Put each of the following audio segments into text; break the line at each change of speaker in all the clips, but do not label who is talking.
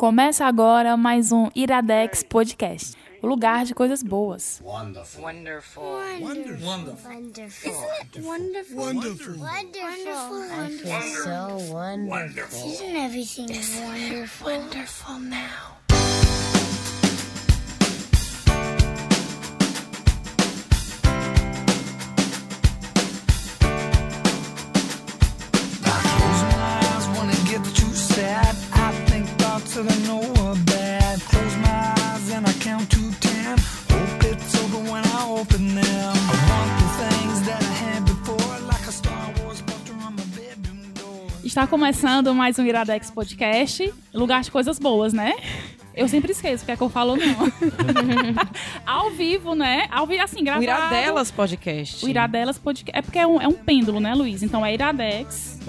Começa agora mais um Iradex Podcast, o lugar de coisas boas.
Wonderful.
Wonderful.
Wonderful.
Wonderful.
Wonderful.
Wonderful.
I feel so wonderful.
Isn't everything wonderful?
Wonderful now.
Está começando mais um Iradex Podcast, lugar de coisas boas, né? Eu sempre esqueço o que é que eu falo, não. Ao vivo, né? Ao vivo, assim,
O
gravado.
Iradelas Podcast.
O Iradelas Podcast. É porque é um, é um pêndulo, né, Luiz? Então é Iradex.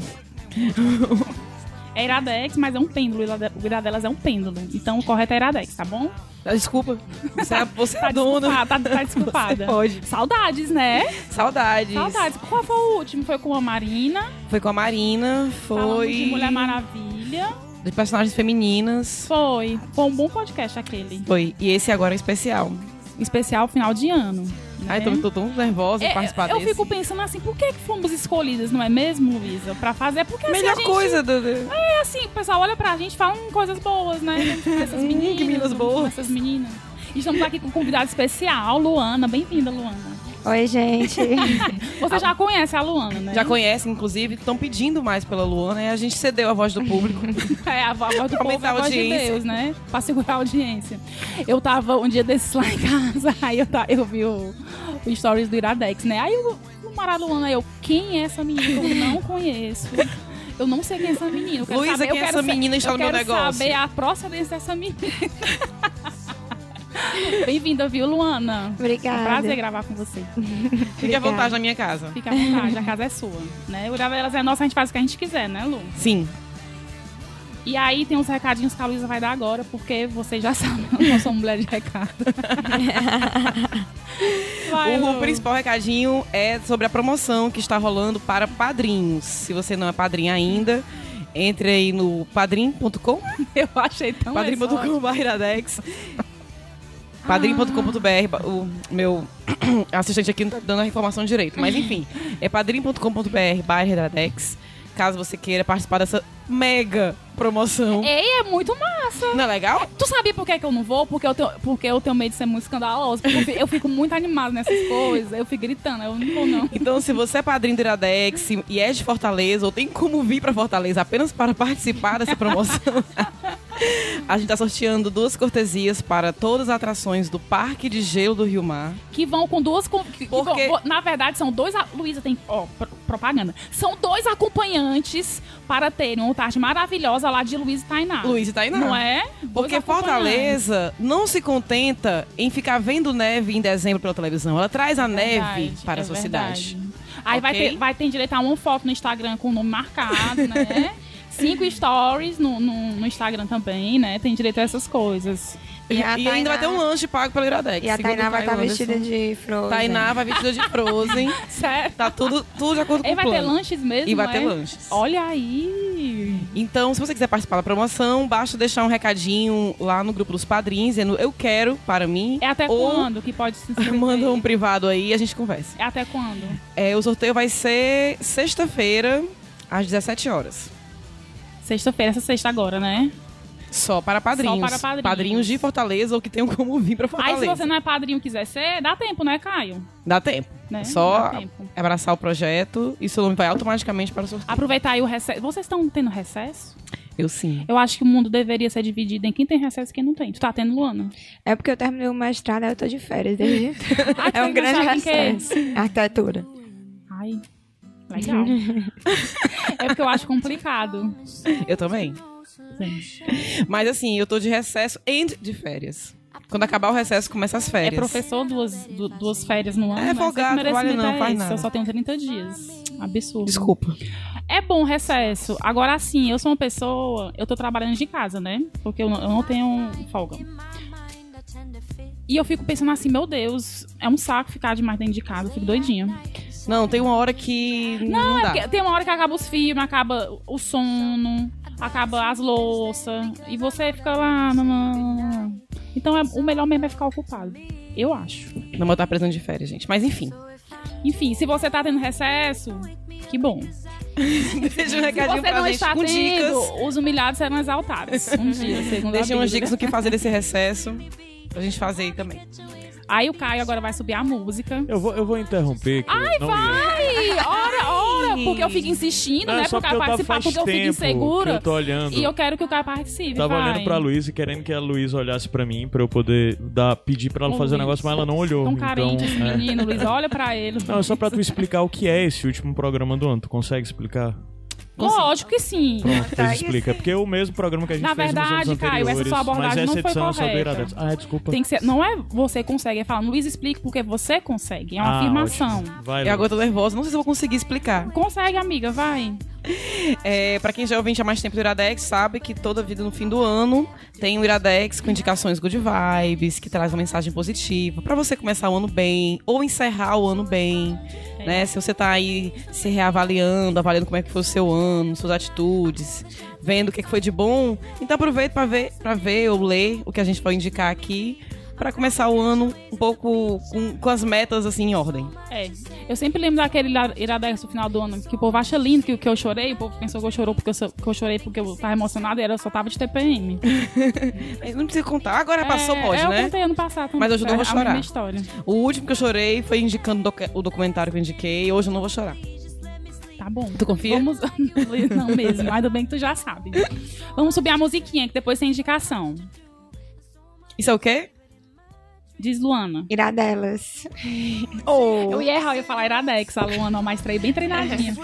É Iradex, mas é um pêndulo. O Iradelas é um pêndulo. Então o correto é Iradex, tá bom?
Ah, Desculpa. Você é, você é
Tá
dona.
desculpada, tá, tá desculpada.
Você pode.
Saudades, né?
Saudades.
Saudades. Qual foi o último? Foi com a Marina.
Foi com a Marina,
Falamos
foi.
de Mulher Maravilha.
De personagens femininas.
Foi. Foi um bom podcast aquele.
Foi. E esse agora é especial.
Especial final de ano. Né?
Ai, tô, tô tão nervosa
É,
participar
eu
desse.
fico pensando assim, por que, que fomos escolhidas, não é mesmo, Luísa? Pra fazer, porque assim,
Melhor
gente,
coisa do.
É assim, o pessoal olha pra gente e fala hum, coisas boas, né? Essas
Hum,
meninas.
que meninas boas.
Essas meninas. E estamos aqui com um convidado especial, Luana. Bem-vinda, Luana.
Oi, gente.
Você já conhece a Luana, né?
Já conhece, inclusive, estão pedindo mais pela Luana e a gente cedeu a voz do público.
É, a voz do
Pra
povo é a voz de
audiência.
Deus, né? Pra segurar a audiência. Eu tava um dia desses lá em casa, aí eu, ta- eu vi o, o stories do Iradex, né? Aí eu, no Maraluana, eu, quem é essa menina eu não conheço? Eu não sei quem é essa menina. Eu quero
Luísa,
eu
quem é
quero
essa
sa-
menina está
eu
no meu
quero
negócio?
saber a procedência dessa menina. Bem-vinda, viu, Luana? É um
Obrigada.
prazer gravar com você.
Fique à vontade na minha casa.
Fica à vontade, a casa é sua, né? O Iradelas é nossa, a gente faz o que a gente quiser, né, Lu?
Sim.
E aí tem uns recadinhos que a Luísa vai dar agora, porque vocês já sabem, eu não sou mulher de recado. Vai,
o principal recadinho é sobre a promoção que está rolando para padrinhos. Se você não é padrinho ainda, entre aí no padrim.com,
Eu achei tão exótico.
padrim.com iradex. padrim.com.br, o meu assistente aqui não tá dando a informação direito, mas enfim, é padrim.com.br barra iradex, caso você queira participar dessa mega promoção.
Ei, é muito massa.
Não é legal?
Tu sabia por que, que eu não vou? Porque eu, tenho, porque eu tenho medo de ser muito escandaloso. Porque eu fico, eu fico muito animada nessas coisas. Eu fico gritando, eu não vou, não.
Então, se você é padrinho do Iradex e é de Fortaleza, ou tem como vir para Fortaleza apenas para participar dessa promoção, a gente tá sorteando duas cortesias para todas as atrações do Parque de Gelo do Rio Mar.
Que vão com duas. com- Que, que
Porque-
vão- na verdade, são dois. a- Luísa tem. Ó, pro- propaganda. São dois acompanhantes para terem uma tarde maravilhosa lá de Luísa e Tainá.
Luiz e Tainá.
Não é? Dois
Porque. Fortaleza não se contenta em ficar vendo neve em dezembro pela televisão. Ela traz a neve
Verdade,
para
é
a sua
verdade.
cidade.
Aí vai,
Ok?
ter, vai ter direito a uma foto no Instagram com o nome marcado, né? Cinco stories no, no, no Instagram também, né? Tem direito a essas coisas.
E,
E
e ainda vai ter
Tainá-
um lanche pago pelo Iradex.
E a Tainá
o
vai estar
Caio
vestida de Frozen.
Tainá vai vestida de Frozen.
Certo.
Tá tudo, tudo de acordo com
E
o
vai
plano.
ter lanches mesmo,
E vai
não
ter
é?
lanches.
Olha aí.
Então, se você quiser participar da promoção, basta deixar um recadinho lá no grupo dos padrinhos, dizendo eu quero para mim.
É até
ou
quando que pode se inscrever?
manda um privado aí e a gente conversa.
É até quando?
É, o sorteio vai ser sexta-feira, às 17 horas.
Sexta-feira, essa sexta agora, né?
Só para padrinhos.
Só para padrinhos.
de Fortaleza ou que tenham como vir para
Aí
Fortaleza.
se você não é padrinho e quiser ser, dá tempo, né, Caio?
Dá tempo.
Né?
Só
Dá tempo.
abraçar o projeto e seu nome vai automaticamente para o sorteio.
Aproveitar aí o recesso. Vocês estão tendo recesso?
Eu sim.
Eu acho que o mundo deveria ser dividido em quem tem recesso e quem não tem. Tu tá tendo, Luana?
É porque eu terminei o mestrado, aí eu tô de férias desde então.
Ah,
É um grande recesso. Arquitetura.
Ai, legal. é porque eu acho complicado.
Eu também. Mas assim, eu tô de recesso e de férias. Quando acabar o recesso, começa as
É
férias.
professor duas, du- duas férias no ano.
É, folgado, trabalha não, faz nada.
Eu só tenho 30 dias. Absurdo.
Desculpa.
É bom recesso. Agora, assim, eu sou uma pessoa. Eu tô trabalhando de casa, né? Porque eu não, eu não tenho folga. E eu fico pensando assim, meu Deus, é um saco ficar demais dentro de casa. Eu fico doidinha.
Não, tem uma hora que não,
Não, é
dá.
porque tem uma hora que acaba os filmes, acaba o sono. acaba as louças, e você fica lá. não, não, não, não. Então é, o melhor mesmo é ficar ocupado. Eu acho.
Não vou estar precisando de férias, gente. Mas enfim.
Enfim, se você tá tendo recesso, que bom.
Deixa um
Se
recadinho
você
pra
não
gente
está
com
tendo,
dicas.
os humilhados serão exaltados. Um dia, segundo
Deixa umas dicas no que fazer desse recesso. Pra gente fazer aí também.
Aí o Caio agora vai subir a música.
Eu vou, eu vou interromper.
Ai,
eu ia.
vai! Ora, ora! Porque eu fico insistindo,
Não,
né?
é só
Pro Caio participar, porque eu fico insegura.
eu tô olhando.
E eu quero que o Caio participe.
Tava
vai.
olhando pra Luísa e querendo que a Luísa olhasse pra mim, pra eu poder dar, pedir pra ela
Ô,
fazer o
Luiz,
negócio, mas ela não olhou.
Tão
então,
carente esse
é.
menino, Luiz. Olha pra ele.
Não, é só pra tu explicar o que é esse último programa do ano. Tu consegue explicar?
Lógico que sim.
Pronto, pois explica. Porque é o mesmo programa que a gente
Na
fez nos
verdade,
anos
Caio, essa sua abordagem
mas essa
não foi
edição é só do
correta.
Iradex. Ah, desculpa.
Tem que ser, não é você consegue, é falar, Luiz, explique porque você consegue. É uma
Ah,
afirmação.
ótimo. Vai,
Eu
Lu.
agora tô nervosa, não sei se eu vou conseguir explicar.
Consegue, amiga, vai.
É, pra quem já é ouvinte há mais tempo do Iradex, sabe que toda vida no fim do ano tem o Iradex com indicações good vibes, que traz uma mensagem positiva pra você começar o ano bem ou encerrar o ano bem. Né? Se você tá aí se reavaliando, avaliando como é que foi o seu ano, suas atitudes, vendo o que foi de bom, então aproveita pra ver, pra ver ou ler o que a gente vai indicar aqui pra começar o ano um pouco com, com as metas assim em ordem.
É. Eu sempre lembro daquele ira- iradex no final do ano, que o povo acha lindo que, que eu chorei, o povo pensou que eu, chorou porque eu, que eu chorei porque eu tava emocionada e era, eu só tava de TPM.
Não precisa contar, agora passou,
é,
pode,
é,
né?
Eu contei ano passado também.
Mas hoje eu não vou
é a
chorar. O último que eu chorei foi indicando o documentário que eu indiquei. Hoje eu não vou chorar.
Tá bom.
Tu confia?
Vamos... não mesmo, ainda bem que tu já sabe. Vamos subir a musiquinha, que depois tem indicação.
Isso é o quê?
Diz Luana.
Iradelas.
Oh.
Eu ia errar, eu ia falar Iradex, a Luana, mas trei bem treinadinha.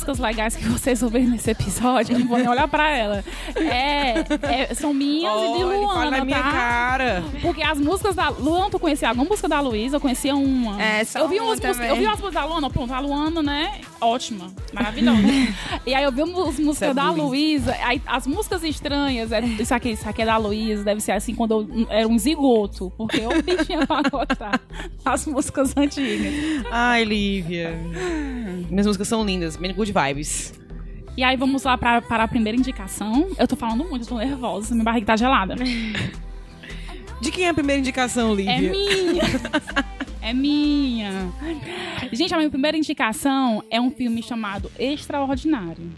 Músicas legais que vocês ouvirem nesse episódio, eu não vou nem olhar pra ela. É, é, são minhas e de
Oh, ele fala
Luana,
na minha
tá?
cara.
Porque as músicas da Luana, tu conhecia alguma música da Luísa? Eu conhecia uma.
É, só
eu vi
uma
umas músicas. Eu vi umas músicas da Luana, pronto, a Luana, né? Ótima, maravilhosa. e aí eu vi umas músicas
é
da. Luísa, as músicas estranhas, é, isso, aqui, isso aqui é da Luísa, deve ser assim quando eu era um zigoto, porque eu bichinha pra as músicas antigas.
Ai, Lívia. Minhas músicas são lindas, bem good vibes.
E aí vamos lá para a primeira indicação. Eu tô falando muito, eu tô nervosa, minha barriga tá gelada.
De quem é a primeira indicação, Lívia?
É minha. É minha. Gente, a minha primeira indicação é um filme chamado Extraordinário.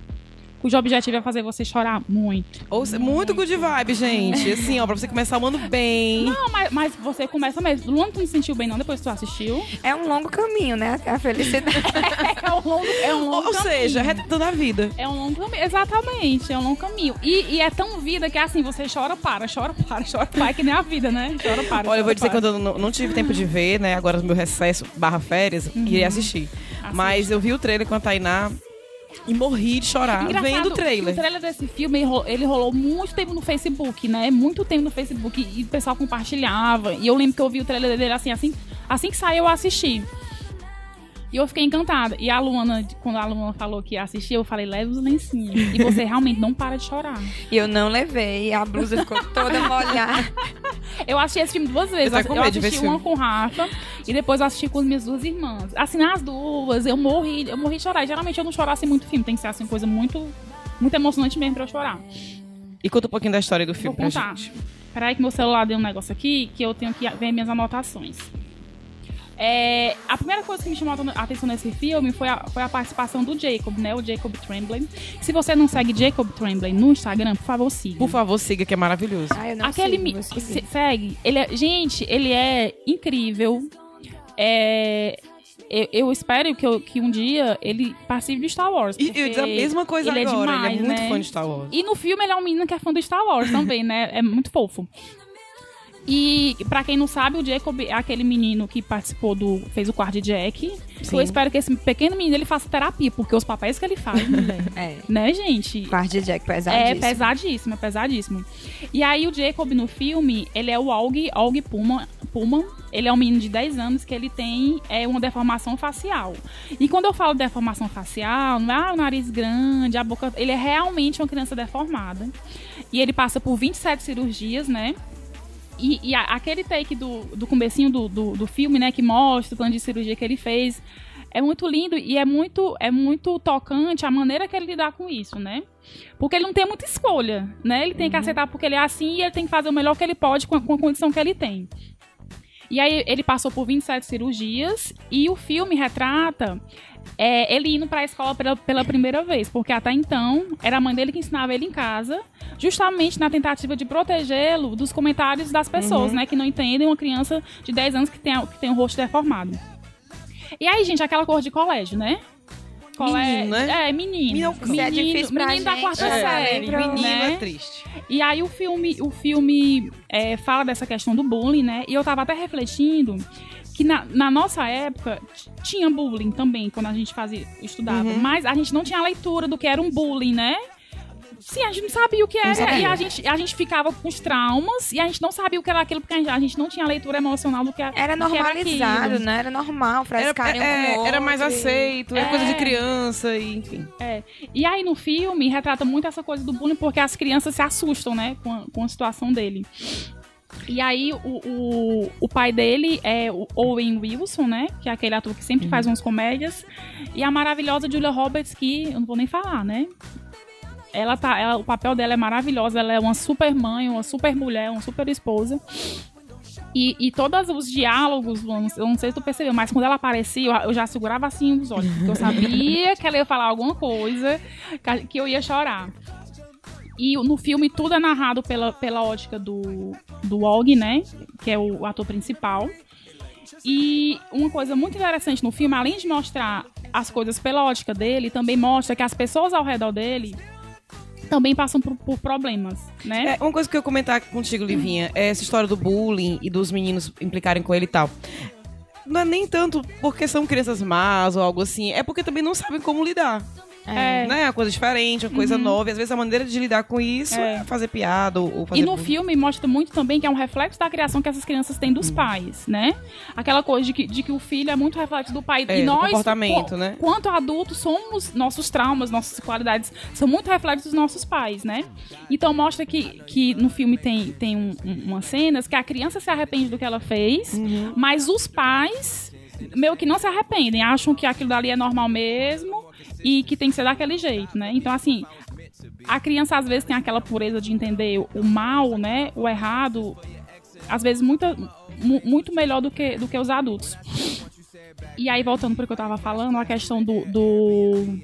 Cujo objetivo é fazer você chorar muito.
Ou se- muito good vibe, gente. Assim, ó, pra você começar o ano bem.
Não, mas, mas você começa mesmo. Luana, tu não se sentiu bem não depois que tu assistiu?
É um longo caminho, né? A felicidade.
É um longo, é um
Ou,
longo
ou
caminho.
seja, retratando a vida.
É um longo caminho, exatamente, é um longo caminho. E, e é tão vida que é assim, você chora, para, chora, para, chora, para, é que nem a vida, né? Chora, para.
Olha, eu vou
chora,
dizer que
para.
quando eu não, não tive tempo de ver, né? Agora no meu recesso barra férias, queria assistir. Mas eu vi o trailer com a Tainá e morri de chorar
Engraçado,
vendo o trailer.
O trailer desse filme, ele ro- ele rolou muito tempo no Facebook, né? Muito tempo no Facebook e o pessoal compartilhava. E eu lembro que eu vi o trailer dele assim, assim, assim que saiu eu assisti. E eu fiquei encantada. E a Luana, quando a Luana falou que ia assistir, eu falei, leva os lencinhos. E você realmente não para de chorar.
E eu não levei, a blusa ficou toda molhada.
Eu assisti esse filme duas vezes.
Eu
Eu assisti uma com o Rafa e depois eu assisti com as minhas duas irmãs. Assim, nas duas, eu morri, eu morri de chorar. Geralmente eu não choro assim muito filme, tem que ser assim, coisa muito muito emocionante mesmo pra eu chorar.
E conta um pouquinho da história do
Vou
filme pra
contar.
gente.
Peraí que meu celular deu um negócio aqui que eu tenho que ver minhas anotações. É, a primeira coisa que me chamou a atenção nesse filme foi a, foi a participação do Jacob, né? O Jacob Tremblay. Se você não segue Jacob Tremblay no Instagram, por favor, siga.
Por favor, siga, que é maravilhoso.
Ah, eu não
Aquele
sigo, seguir.
se- segue. Ele é- gente, ele é incrível. É, eu, eu espero que, eu- que um dia ele participe de Star Wars.
E eu dizer a mesma coisa
ele
agora.
É demais,
ele é muito
né?
fã de Star Wars.
E no filme ele é um menino que é fã do Star Wars também, né? É muito fofo. E pra quem não sabe, o Jacob é aquele menino que participou do. fez o quarto de Jack.
Sim.
Eu espero que esse pequeno menino ele faça terapia, porque os papéis que ele faz, mulher.
É.
né, gente?
Quarto de Jack
É
pesadíssimo.
pesadíssimo, é pesadíssimo. E aí o Jacob no filme, ele é o Aug, Aug Pullman, Pullman. Ele é um menino de 10 anos que ele tem é, uma deformação facial. E quando eu falo deformação facial, não é ah, o nariz grande, a boca... Ele é realmente uma criança deformada. E ele passa por 27 cirurgias, né? E, e a- aquele take do, do comecinho do, do, do filme, né, que mostra o plano de cirurgia que ele fez, é muito lindo e é muito, é muito tocante a maneira que ele lidar com isso, né? Porque ele não tem muita escolha, né? Ele tem que aceitar porque ele é assim e ele tem que fazer o melhor que ele pode com a, com a condição que ele tem. E aí ele passou por 27 cirurgias e o filme retrata é, ele indo pra escola pela, pela primeira vez, porque até então era a mãe dele que ensinava ele em casa, justamente na tentativa de protegê-lo dos comentários das pessoas, né, que não entendem uma criança de 10 anos que tem, a- que tem o rosto deformado. E aí, gente, aquela cor de colégio, né?
Menino, né?
É, menino.
Menino,
é difícil pra
menino da quarta
é,
série.
lembra-
menino
né?
é triste.
E aí o filme, o filme é, fala dessa questão do bullying, né? E eu tava até refletindo que na, na nossa época tinha bullying também, quando a gente fazia, estudava.
Uhum.
Mas a gente não tinha leitura do que era um bullying, né? Sim, a gente não sabia o que era. E a gente, a gente ficava com os traumas e a gente não sabia o que era aquilo, porque a gente, a gente não tinha leitura emocional do que era.
Era normalizado,
aquilo.
né? Era normal,
Era,
frescarem um
é, era mais aceito, era
É.
coisa de criança, e, enfim.
E aí no filme retrata muito essa coisa do bullying porque as crianças se assustam, né, com a, com a situação dele. E aí o, o, o pai dele é o Owen Wilson, né, que é aquele ator que sempre faz umas comédias, e a maravilhosa Julia Roberts que eu não vou nem falar, né? Ela tá, ela- o papel dela é maravilhosa, ela é uma super mãe, uma super mulher, uma super esposa. E, e todos os diálogos, eu não sei se tu percebeu, mas quando ela aparecia, eu, eu já segurava assim os olhos, porque eu sabia que ela ia falar alguma coisa que eu ia chorar. E no filme tudo é narrado pela, pela ótica do, do Og, né? Que é o ator principal. E uma coisa muito interessante no filme, além de mostrar as coisas pela ótica dele, também mostra que as pessoas ao redor dele também passam por, por problemas, né?
É, uma coisa que eu ia comentar contigo, Livinha, é essa história do bullying e dos meninos implicarem com ele e tal. Não é nem tanto porque são crianças más ou algo assim, é porque também não sabem como lidar.
É.
Né? Uma coisa diferente, uma coisa nova. E às vezes a maneira de lidar com isso é,
É.
fazer piada ou, ou fazer.
E no filme mostra muito também que é um reflexo da criação que essas crianças têm dos pais, né? Aquela coisa de que, de que o filho é muito reflexo do pai.
É,
e
do
nós,
comportamento, né?
quanto adultos, somos nossos traumas, nossas qualidades, são muito reflexos dos nossos pais, né? Então mostra que, que no filme tem, tem um, um- umas cenas que a criança se arrepende do que ela fez,
Uhum.
mas os pais meio que não se arrependem, acham que aquilo dali é normal mesmo e que tem que ser daquele jeito, né? Então, assim, a criança às vezes tem aquela pureza de entender o mal, né? O errado, às vezes muita, mu- muito melhor do que, do que os adultos. E aí, voltando para o que eu tava falando, a questão do, do,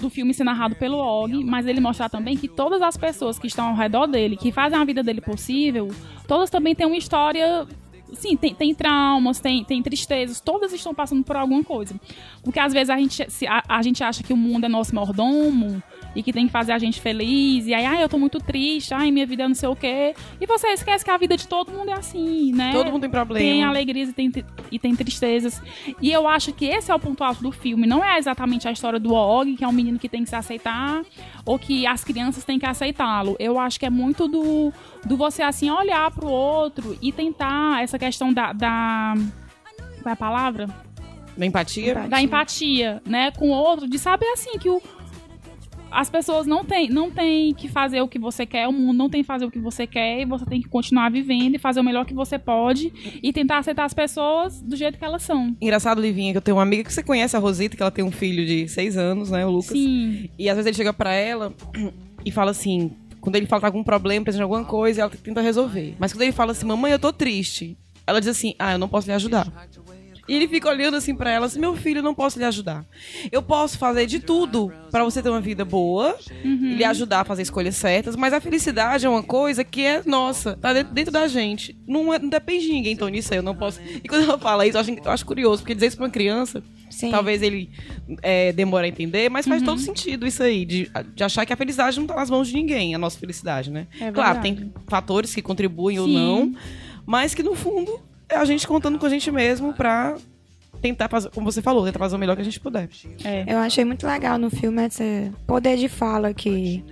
do filme ser narrado pelo Og, mas ele mostrar também que todas as pessoas que estão ao redor dele, que fazem a vida dele possível, todas também têm uma história. Sim, tem, tem traumas, tem, tem tristezas, todas estão passando por alguma coisa. Porque às vezes a gente, a, a gente acha que o mundo é nosso mordomo e que tem que fazer a gente feliz, e aí, ai, eu tô muito triste, ai, minha vida é não sei o quê. E você esquece que a vida de todo mundo é assim, né?
Todo mundo tem problema.
Tem alegrias e tem, e tem tristezas. E eu acho que esse é o ponto alto do filme. Não é exatamente a história do Og, que é um menino que tem que se aceitar, ou que as crianças têm que aceitá-lo. Eu acho que é muito do, do você, assim, olhar pro outro e tentar essa questão da. da qual é a palavra?
Da empatia?
da empatia, né, com o outro, de saber assim que o as pessoas não têm não tem que fazer o que você quer, o mundo não tem que fazer o que você quer, e você tem que continuar vivendo e fazer o melhor que você pode e tentar aceitar as pessoas do jeito que elas são.
Engraçado, Livinha, que eu tenho uma amiga que você conhece, a Rosita, que ela tem um filho de seis anos, né, o Lucas.
Sim.
E às vezes ele chega pra ela e fala assim, quando ele fala que tá com algum problema, precisa de alguma coisa, ela tenta resolver. Mas quando ele fala assim, mamãe, eu tô triste, ela diz assim, ah, eu não posso lhe ajudar. E ele fica olhando assim pra ela, assim, meu filho, eu não posso lhe ajudar. Eu posso fazer de tudo pra você ter uma vida boa, e lhe ajudar a fazer escolhas certas, mas a felicidade é uma coisa que é nossa, tá dentro, dentro da gente. Não, é- não depende de ninguém, então nisso aí eu não posso. E quando ela fala isso, eu acho, eu acho curioso, porque dizer isso pra uma criança,
Sim.
talvez ele é, demore a entender, mas faz todo sentido isso aí, de, de achar que a felicidade não tá nas mãos de ninguém, a nossa felicidade, né?
É
claro, tem fatores que contribuem ou
Sim.
não, mas que no fundo é a gente contando com a gente mesmo pra tentar fazer, como você falou, tentar fazer o melhor que a gente puder.
É.
Eu achei muito legal no filme esse poder de fala que.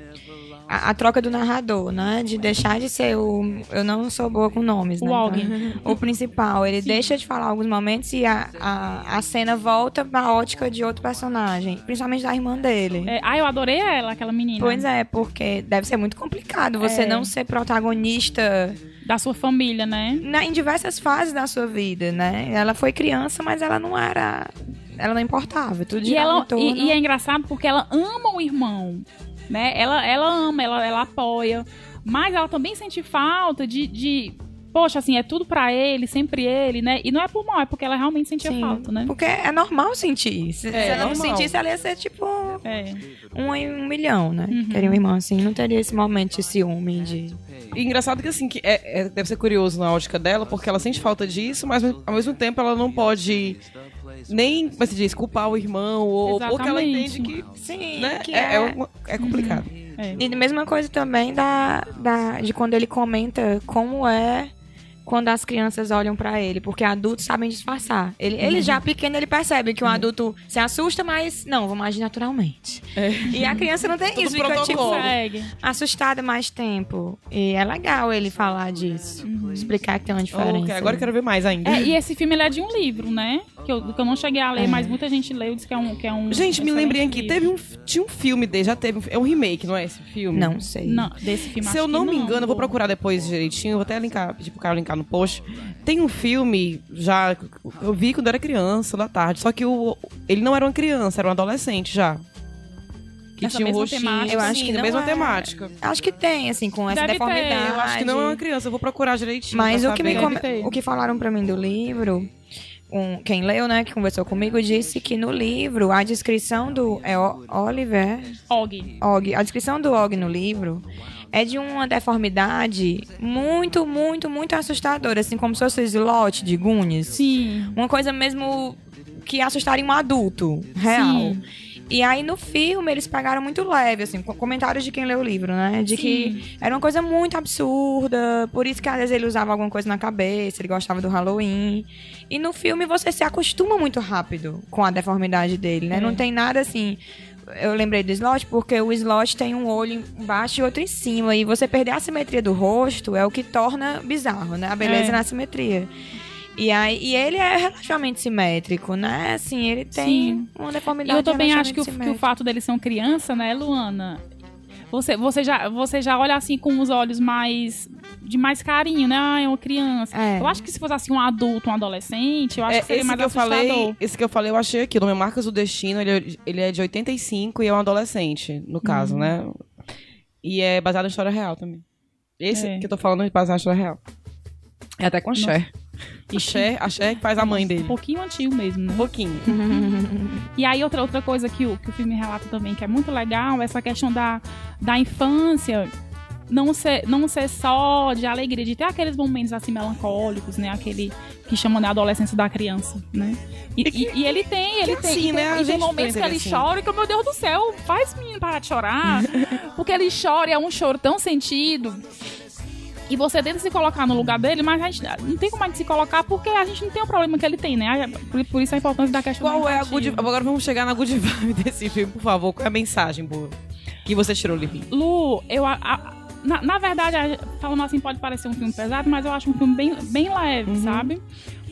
A, a troca do narrador, né? De deixar de ser o. Eu não sou boa com nomes,
O
né?
Algin.
o principal. Ele deixa de falar alguns momentos e a, a, a cena volta pra ótica de outro personagem. Principalmente da irmã dele.
É, ah, eu adorei ela, aquela menina.
Pois é, porque deve ser muito complicado você
É.
não ser protagonista
Da sua família, né?
na- em diversas fases da sua vida, né? Ela foi criança, mas ela não era. Ela não importava. Tudo
E, ela,
torno-
e, e é engraçado porque ela ama o irmão, né? Ela, ela ama, ela, ela apoia. Mas ela também sente falta de, de poxa, assim, é tudo pra ele, sempre ele, né? E não é por mal, é porque ela realmente sentia
Sim,
falta, né?
Porque é normal sentir. Se, se
É,
ela não
normal.
sentisse, ela ia ser tipo
É.
um em um milhão, né?
Uhum.
Queria um irmão assim, não teria esse momento de ciúme, de...
E engraçado que assim, que é, é- deve ser curioso na ótica dela, porque ela sente falta disso, mas ao mesmo tempo ela não pode nem, como se diz, culpar o irmão, ou porque ela entende que,
Sim,
né,
que
é,
é...
é uma- é complicado.
É.
E a mesma coisa também da, da, de quando ele comenta como é quando as crianças olham pra ele, porque adultos sabem disfarçar. Ele, ele já pequeno, ele percebe que um adulto se assusta, mas não, vamos agir naturalmente. E a criança não tem
Tudo
isso, fica tipo
protocolo.
Assustada mais tempo. E é legal ele falar disso, explicar que tem uma diferença.
Ok, agora eu quero ver mais ainda.
É, e esse filme ele é de um livro, né? Que eu, que eu não cheguei a ler,
É.
mas muita gente leu e disse que é um. Que é um
Gente, me lembrei aqui,
livro.
teve um, tinha um filme dele, já teve, um- é um remake, não é esse filme?
Não sei.
Não, desse filme
Se eu não me engano, eu vou procurar depois direitinho, eu vou até linkar, pedir pro cara linkar no post. Tem um filme, já, eu vi quando era criança, da tarde, só que o, ele não era uma criança, era um adolescente já. Que
Nessa
tinha um rostinho.
temática.
Eu acho
Sim,
que não
mesma
é.
temática.
Acho que tem, assim, com essa
Deve ter,
deformidade.
Eu acho que não é uma criança, eu vou procurar direitinho.
Mas o que, me
ter.
o que falaram pra mim do livro, um- quem leu, né, que conversou comigo, disse que no livro, a descrição do é O- Oliver,
Og.
Og, a descrição do Og no livro é de uma deformidade muito, muito, muito assustadora, assim como se fosse o slot de Goonies.
Sim.
Uma coisa mesmo que assustaria um adulto real.
Sim.
E aí no filme eles pegaram muito leve, assim, com comentários de quem leu o livro, né? De que era uma coisa muito absurda, por isso que às vezes ele usava alguma coisa na cabeça, ele gostava do Halloween. E no filme você se acostuma muito rápido com a deformidade dele, né?
É.
Não tem nada assim. Eu lembrei do slot porque o slot tem um olho embaixo e outro em cima. E você perder a simetria do rosto é o que torna bizarro, né? A beleza
É.
na simetria. E, aí, e ele é relativamente simétrico, né? Assim, ele tem
Sim.
uma
E
deformidade
eu também acho que o, que o fato dele ser uma criança, né, Luana? Você, você, já, você já olha assim com os olhos mais. de mais carinho, né? Ah, é uma criança.
É.
Eu acho que se fosse assim um adulto, um adolescente, eu acho
É,
que seria
esse
mais
que eu
assustador.
falei, esse que eu falei, eu achei aqui. O nome é Marcas do Destino, ele, é- ele é de 85 e é um adolescente, no caso, né? E é baseado em história real também. Esse
É.
que eu tô falando é baseado em história real. É até com a Cher. E Cher, a Cher que faz a mãe
Um
dele.
pouquinho antigo mesmo, né?
Um pouquinho.
E aí outra, outra coisa que o, que o filme relata também, que é muito legal, é essa questão da, da infância não ser, não ser só de alegria, de ter aqueles momentos assim melancólicos, né? Aquele que chamam de adolescência da criança, né? E, e- e ele tem, ele
que
tem,
assim,
e tem,
né?
E tem momentos que
pensa
ele
assim.
chora e que, meu Deus do céu, faz menino parar de chorar. porque ele chora e é um choro tão sentido. E você tenta se colocar no lugar dele, mas a gente não tem como a gente se colocar porque a gente não tem o problema que ele tem, né? Por, isso a importância da questão
Qual
da
é a good... Agora vamos chegar na good vibe desse filme, por favor. Qual é a mensagem boa que você tirou, Livinho?
Lu, eu, a- a- na, na verdade, falando assim, pode parecer um filme pesado, mas eu acho um filme bem, bem leve, sabe?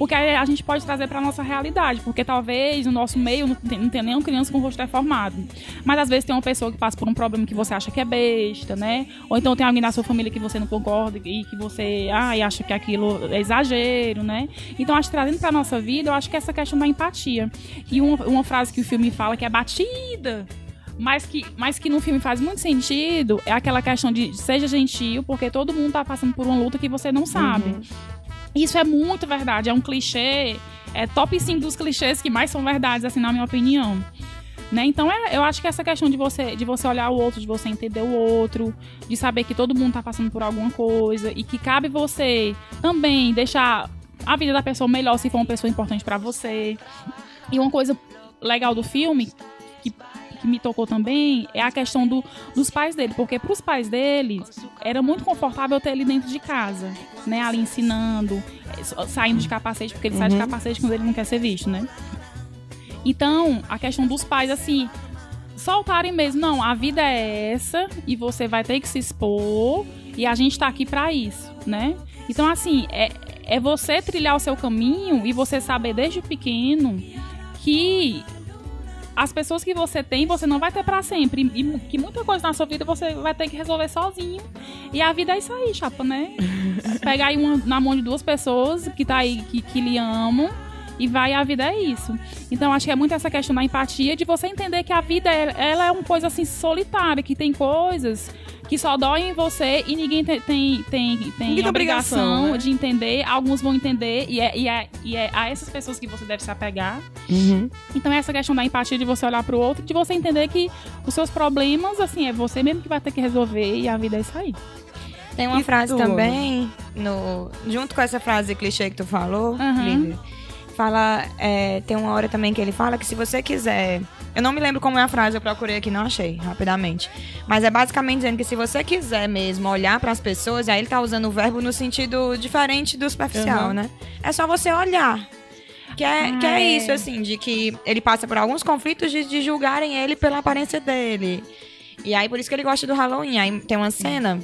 Porque a gente pode trazer pra nossa realidade. Porque talvez no nosso meio não tem, não tenha nenhuma criança com o rosto deformado. Mas às vezes tem uma pessoa que passa por um problema que você acha que é besta, né? Ou então tem alguém na sua família que você não concorda e que você ai, acha que aquilo é exagero, né? Então, acho que trazendo pra nossa vida, eu acho que essa questão da empatia. E uma, uma frase que o filme fala que é batida mas que, mas que no filme faz muito sentido é aquela questão de seja gentil, porque todo mundo tá passando por uma luta que você não sabe. Isso é muito verdade, é um clichê, é top 5 dos clichês que mais são verdades, assim, na minha opinião. Né? Então, é, eu acho que essa questão de você, de você olhar o outro, de você entender o outro, de saber que todo mundo tá passando por alguma coisa e que cabe você também deixar a vida da pessoa melhor se for uma pessoa importante pra você. E uma coisa legal do filme, que, me tocou também, é a questão do, dos pais dele. Porque pros pais dele, era muito confortável ter ele dentro de casa, né? Ali ensinando, eh, sa- saindo de capacete, porque ele sai de capacete quando ele não quer ser visto, né? Então, a questão dos pais, assim, soltarem mesmo, não, a vida é essa e você vai ter que se expor e a gente tá aqui pra isso, né? Então, assim, é, é você trilhar o seu caminho e você saber desde pequeno que as pessoas que você tem, você não vai ter pra sempre. E que muita coisa na sua vida você vai ter que resolver sozinho. E a vida é isso aí, chapa, né? Pegar aí uma, na mão de duas pessoas que tá aí, que, que lhe amam. E vai, a vida é isso. Então, acho que é muito essa questão da empatia, de você entender que a vida ela é uma coisa assim solitária, que tem coisas que só doem em você e ninguém te- tem, tem, tem,
tem
obrigação,
obrigação, né?
de entender. Alguns vão entender, e é, e, é, e é a essas pessoas que você deve se apegar.
Uhum.
Então, essa questão da empatia de você olhar pro outro, de você entender que os seus problemas, assim, é você mesmo que vai ter que resolver e a vida é isso aí.
Tem uma
E
frase
tu?
também, no, junto com essa frase clichê que tu falou,
Aham.
Lívia, fala, é, tem uma hora também que ele fala que se você quiser, eu não me lembro como é a frase, eu procurei aqui, não achei, rapidamente, mas é basicamente dizendo que se você quiser mesmo olhar para as pessoas, aí ele tá usando o verbo no sentido diferente do superficial,
Aham.
né? É só você olhar. Que é, que
Ah,
é
é.
isso, assim, de que ele passa por alguns conflitos de, de julgarem ele pela aparência dele. E aí, por isso que ele gosta do Halloween. Aí tem uma cena.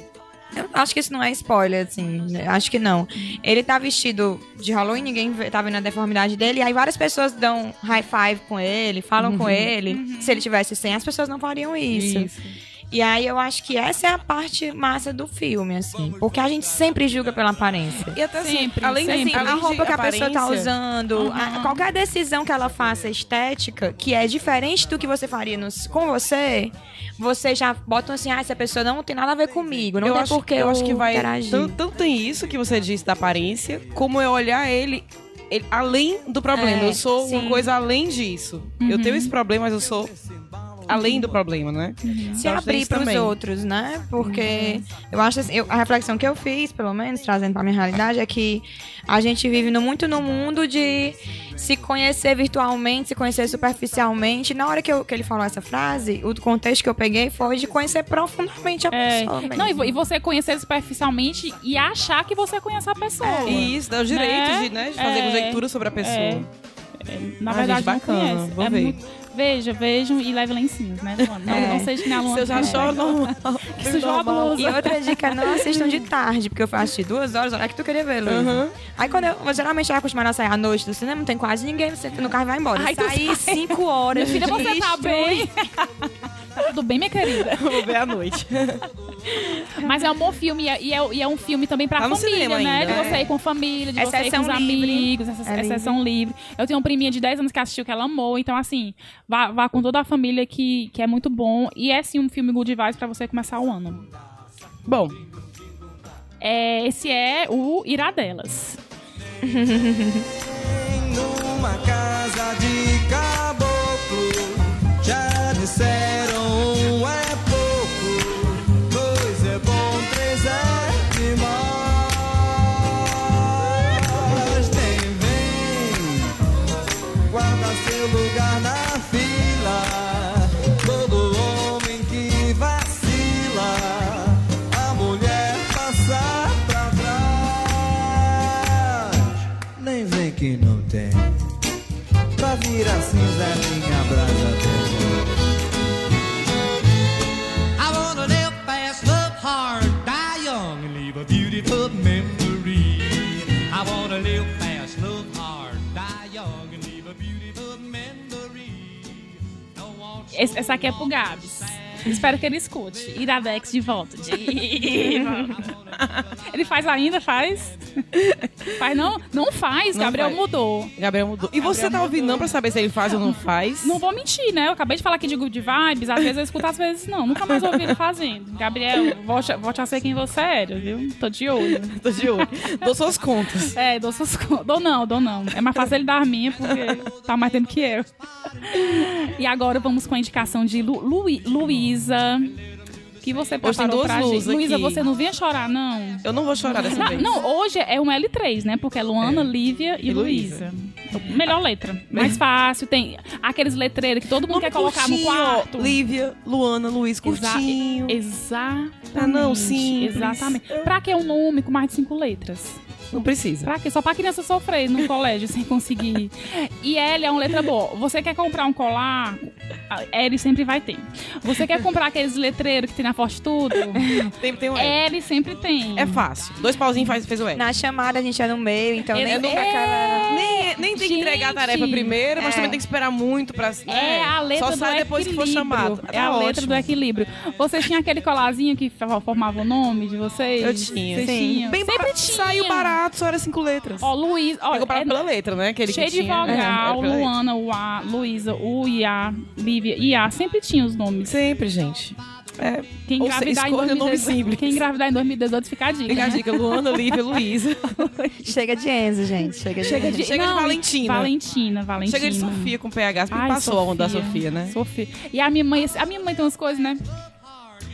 Eu acho que isso não é spoiler, assim. Acho que não. Ele tá vestido de Halloween, ninguém tá vendo a deformidade dele. Aí várias pessoas dão high five com ele, falam com ele. Se ele tivesse sem, as pessoas não fariam isso.
Isso.
E aí eu acho que essa é a parte massa do filme, assim. Porque a gente sempre julga pela aparência.
E até assim,
Sempre,
além,
sempre.
assim,
A
além de
roupa que a pessoa tá usando, a- qualquer decisão que ela faça estética, que é diferente do que você faria nos- com você, você já bota assim, ah, essa pessoa não tem nada a ver comigo, não
eu
tem
acho,
por que
eu acho que vai
interagir.
tanto, tanto tem isso que você disse da aparência, como eu olhar ele, ele- além do problema.
É,
eu sou
sim.
uma coisa além disso. Eu tenho esse problema, mas eu sou além do problema, né?
se
é
abrir para os outros, né? Porque eu acho assim, eu- a reflexão que eu fiz, pelo menos trazendo para minha realidade, é que a gente vive no- muito no mundo de se conhecer virtualmente, se conhecer superficialmente. Na hora que, eu- que ele falou essa frase, o contexto que eu peguei foi de conhecer profundamente a
É,
pessoa. mesmo.
não, e vo- você conhecer superficialmente e achar que você conhece a pessoa.
E isso dá o direito
Né?
de, né, de fazer
É.
conjectura sobre a pessoa.
É. Na
Ah,
verdade,
gente, bacana. Vou
É
ver.
muito- Veja, vejam e leve lencinhos, né? Luana? Não,
É.
não seja que nem a Luana.
Se eu já choro, normal.
Que sujou a blusa.
E outra dica, não assistam de tarde, porque eu fui assistir duas horas, hora que tu queria ver, Luiz.
Aham.
Aí quando eu, eu geralmente já acostumada a sair à noite do cinema, não tem quase ninguém, você entra no carro e vai embora.
Tu
Saí
sai.
cinco horas.
Minha filha, você tá bem? tá tudo bem, minha querida?
Vou ver à noite.
Mas é um bom filme e é, e é- e é um filme também pra
Tá
família, né?
ainda,
De você
é.
ir com família, de você ir com
Exceção
os
livre.
amigos, essa,
É
exceção livre. Eu tenho uma priminha de 10 anos que assistiu, que ela amou. Então, assim, vá, vá com toda a família que, que é muito bom. E é, sim, um filme good vibes pra você começar o ano.
Bom,
É, esse é o Iradelas.
Numa casa de disseram é
essa aqui é pro Gabs. Espero que ele escute. Iradex de volta. De volta. Ele faz ainda? Faz? Faz não? Não faz.
Não
Gabriel
faz.
mudou.
Gabriel mudou. E você tá ouvindo não pra saber se ele faz ou não faz?
Não vou mentir, né? Eu acabei de falar aqui de Good Vibes. Às vezes eu escuto, às vezes não. Nunca mais ouvi ele fazendo. Gabriel, volte, volte a ser quem você era, viu? Tô de olho.
Tô de olho. Dou suas contas.
É, dou suas contas. Dou não, dou não. É mais fácil ele dar a minha, porque tá mais tempo que eu. E agora vamos com a indicação de Lu, Luí- Luísa. Que você
Hoje tem
preparou
duas
pra. Luísa, você não vinha chorar, não?
Eu não vou chorar dessa
Não,
vez.
não, hoje é um L3, né? Porque é Luana,
É.
Lívia e,
E Luísa.
Melhor letra. Mais fácil. Tem aqueles letreiros que todo mundo
Nome
quer colocar no
curtinho, ó.
quarto.
Lívia, Luana, Luiz,
Exa-
curtinho.
Exatamente.
Ah, não, simples.
Exatamente. Pra que um nome com mais de cinco letras?
Não precisa.
Pra quê? Só pra criança sofrer no colégio sem conseguir. E L é uma letra boa. Você quer comprar um colar? A L sempre vai ter. Você quer comprar aqueles letreiros que tem na Forte Tudo?
Tem, tem um L.
L sempre tem.
É fácil. Dois pauzinhos faz, fez o L.
Na chamada a gente é no meio, então
É
nem
no-
fica aquela...
Nem, nem tem que entregar a tarefa primeiro, mas
É.
também tem que esperar muito pra.
É
né?
a letra
Só
do
sai depois que
equilíbrio.
for chamado.
É a
Tá
letra
ótimo.
do equilíbrio. Você tinha aquele colarzinho que formava o nome de vocês?
Eu tinha.
Vocês
Sim.
tinham?
Bem
Sempre tinha.
Saiu barato, só era cinco letras.
Ó, Luiz, ó,
Eu comprava
é-
pela letra, né? Aquele
cheio
que
de
tinha.
vogal,
É, letra.
Luana, o A, Luísa, o Iá, Lívia, Iá, sempre tinha os nomes.
Sempre, gente. É,
Quem
Ou
engravidar em
seja, escolha nome
2018,
simples.
quem engravidar em 2018 fica a dica.
fica a dica. Luana, Lívia, Luísa.
Chega de Enzo, gente. Chega de
Chega de,
Chega de
não,
Valentina.
Valentina, Valentina.
Chega de Sofia com PH. Você
Ai,
passou a onda da
Sofia.
Sofia, né?
Sofia. E a minha mãe, a minha mãe tem umas coisas, né?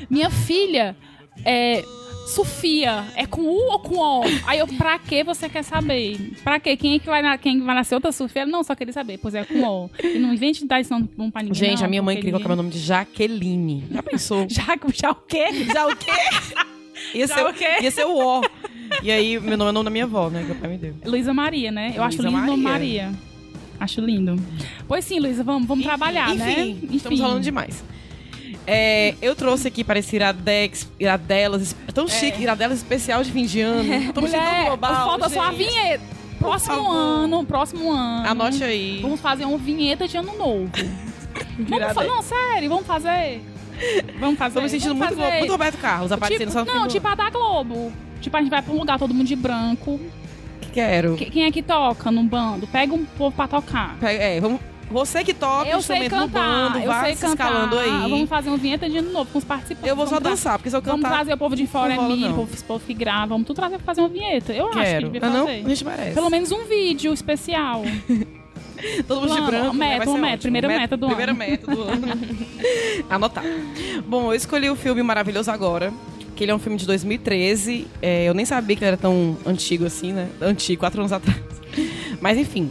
Minha filha é Sofia, é com U ou com O? Aí eu, pra que você quer saber? Pra quê? Quem é que vai, na- quem vai nascer outra Sofia? Não, só queria saber. Pois é, com O. E não invente de dar isso não, não pra ninguém.
Gente,
não,
a minha mãe queria colocar meu nome de Jaqueline. Já pensou?
Já, já o quê?
Já o quê? Ia
Já
ser,
o quê?
Ia ser o O. E aí, meu nome é o nome da minha avó, né? Que o pai me deu.
Luísa Maria, né? Eu acho lindo nome
Maria.
Maria. Acho lindo. Pois sim, Luísa, vamos, vamos trabalhar, né?
enfim, estamos falando demais. É, eu trouxe aqui para esse Iradex, Iradelas, é tão chique, Iradelas especial de fim de ano. Estamos
Mulher,
chegando global,
falta só a vinheta. Próximo ano, próximo ano.
Anote aí.
Vamos fazer uma vinheta de ano novo. vamos fa- não, sério, vamos fazer. Vamos fazer.
Tô me sentindo muito,
fazer.
muito Roberto Carlos aparecendo
tipo,
só no
Não, tipo a da Globo. Tipo, a gente vai pra um lugar todo mundo de branco.
Quero.
Que- Quem é que toca no bando? Pega um povo pra tocar.
É, vamos, você que toca
eu sei
instrumento no
cantar,
bando,
eu
vai
sei
se
cantar.
escalando aí.
Vamos fazer uma vinheta de ano novo com os participantes.
Eu vou só
Vamos
dançar, porque se eu
Vamos
cantar...
trazer o povo de fora,
não rola,
Emílio, o
não.
povo, povo que grava. Vamos tudo trazer pra fazer uma vinheta. Eu acho que
Quero.
devia
Ah, não?
fazer.
A gente merece.
Pelo menos um vídeo especial.
Todo mundo de branco.
meta,
né?
Meta, primeira meta do
primeira
ano.
meta do ano. Anotar. Bom, eu escolhi o filme Maravilhoso Agora, que ele é um filme de 2013. É, eu nem sabia que ele era tão antigo assim, né? Antigo, quatro anos atrás. Mas enfim.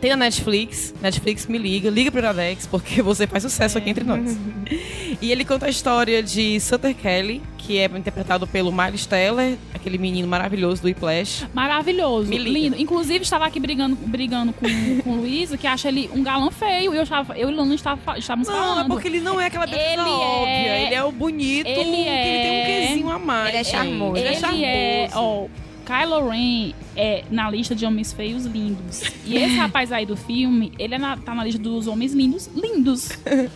Tem na Netflix. Netflix me liga, liga pro Iradex, porque você faz sucesso aqui entre nós. E ele conta a história de Sutter Kelly, que é interpretado pelo Miles Teller, aquele menino maravilhoso do Whiplash.
Maravilhoso,
Me liga.
lindo. Inclusive, estava aqui brigando, brigando com, com o Luiz, que acha ele um galã feio. E eu, estava, eu e o Lano estava, estávamos
Não,
falando.
é porque ele não é aquela beleza
Ele
óbvia.
é-
Ele é o bonito,
ele
que ele tem um
é-
quesinho a mais.
Ele é charmoso.
Ele é
Ele
charmoso.
é, ó, Kylo Ren é na lista de homens feios lindos. E esse rapaz aí do filme, ele é na- tá na lista dos homens lindos, lindos.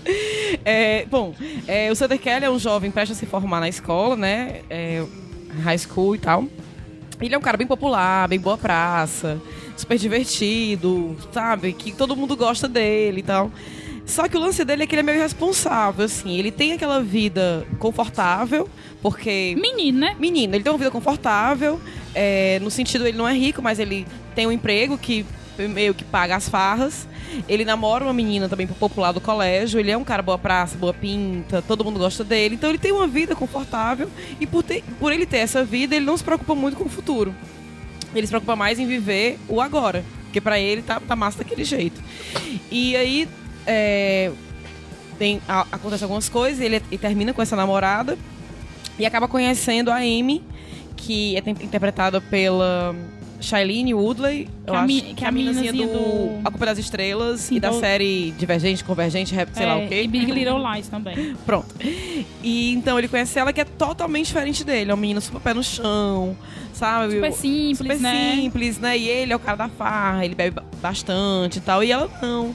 É, bom, é, o Sutter Kelly é um jovem prestes a se formar na escola, né? É, high school e tal. Ele é um cara bem popular, bem boa praça, super divertido, sabe? Que todo mundo gosta dele e tal. Só que o lance dele é que ele é meio irresponsável, assim. Ele tem aquela vida confortável, porque
Menino, né?
menino, ele tem uma vida confortável, é, no sentido ele não é rico, mas ele tem um emprego que meio que paga as farras. Ele namora uma menina também popular do colégio, ele é um cara boa praça, boa pinta, todo mundo gosta dele. Então ele tem uma vida confortável e por, ter- por ele ter essa vida, ele não se preocupa muito com o futuro. Ele se preocupa mais em viver o agora, porque pra ele tá, tá massa daquele jeito. E aí é, tem, a- acontece algumas coisas, ele, ele termina com essa namorada e acaba conhecendo a Amy, que é interpretada pela Shailene Woodley, eu
Que a
acho que,
que
é
a
meninazinha do,
do-
A Culpa das Estrelas
Sim,
e da
do-
série Divergente, Convergente, rap- sei lá
É,
o quê.
E Big Little Lies também.
Pronto. E então ele conhece ela que é totalmente diferente dele. É um menino super pé no chão, sabe?
Super simples,
super
né?
simples, né? E ele é o cara da farra, ele bebe ba- bastante e tal. E ela não.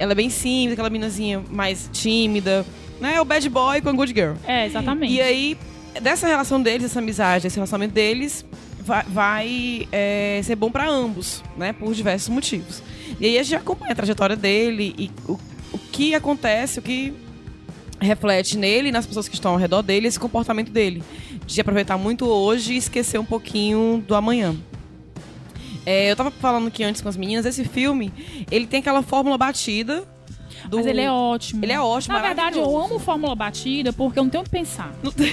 Ela é bem simples, aquela meninazinha mais tímida, né? É o bad boy com a good girl.
É, exatamente.
E aí, dessa relação deles, essa amizade, esse relacionamento deles, vai, vai, é, ser bom pra ambos, né? Por diversos motivos. E aí a gente acompanha a trajetória dele e o, o que acontece, o que reflete nele e nas pessoas que estão ao redor dele, esse comportamento dele. De aproveitar muito hoje e esquecer um pouquinho do amanhã. É, eu tava falando aqui antes com as meninas, esse filme, ele tem aquela fórmula batida. Do...
Mas ele é ótimo.
Ele é ótimo,
Na verdade, eu amo Fórmula Batida porque eu não tenho o que pensar.
Não tem-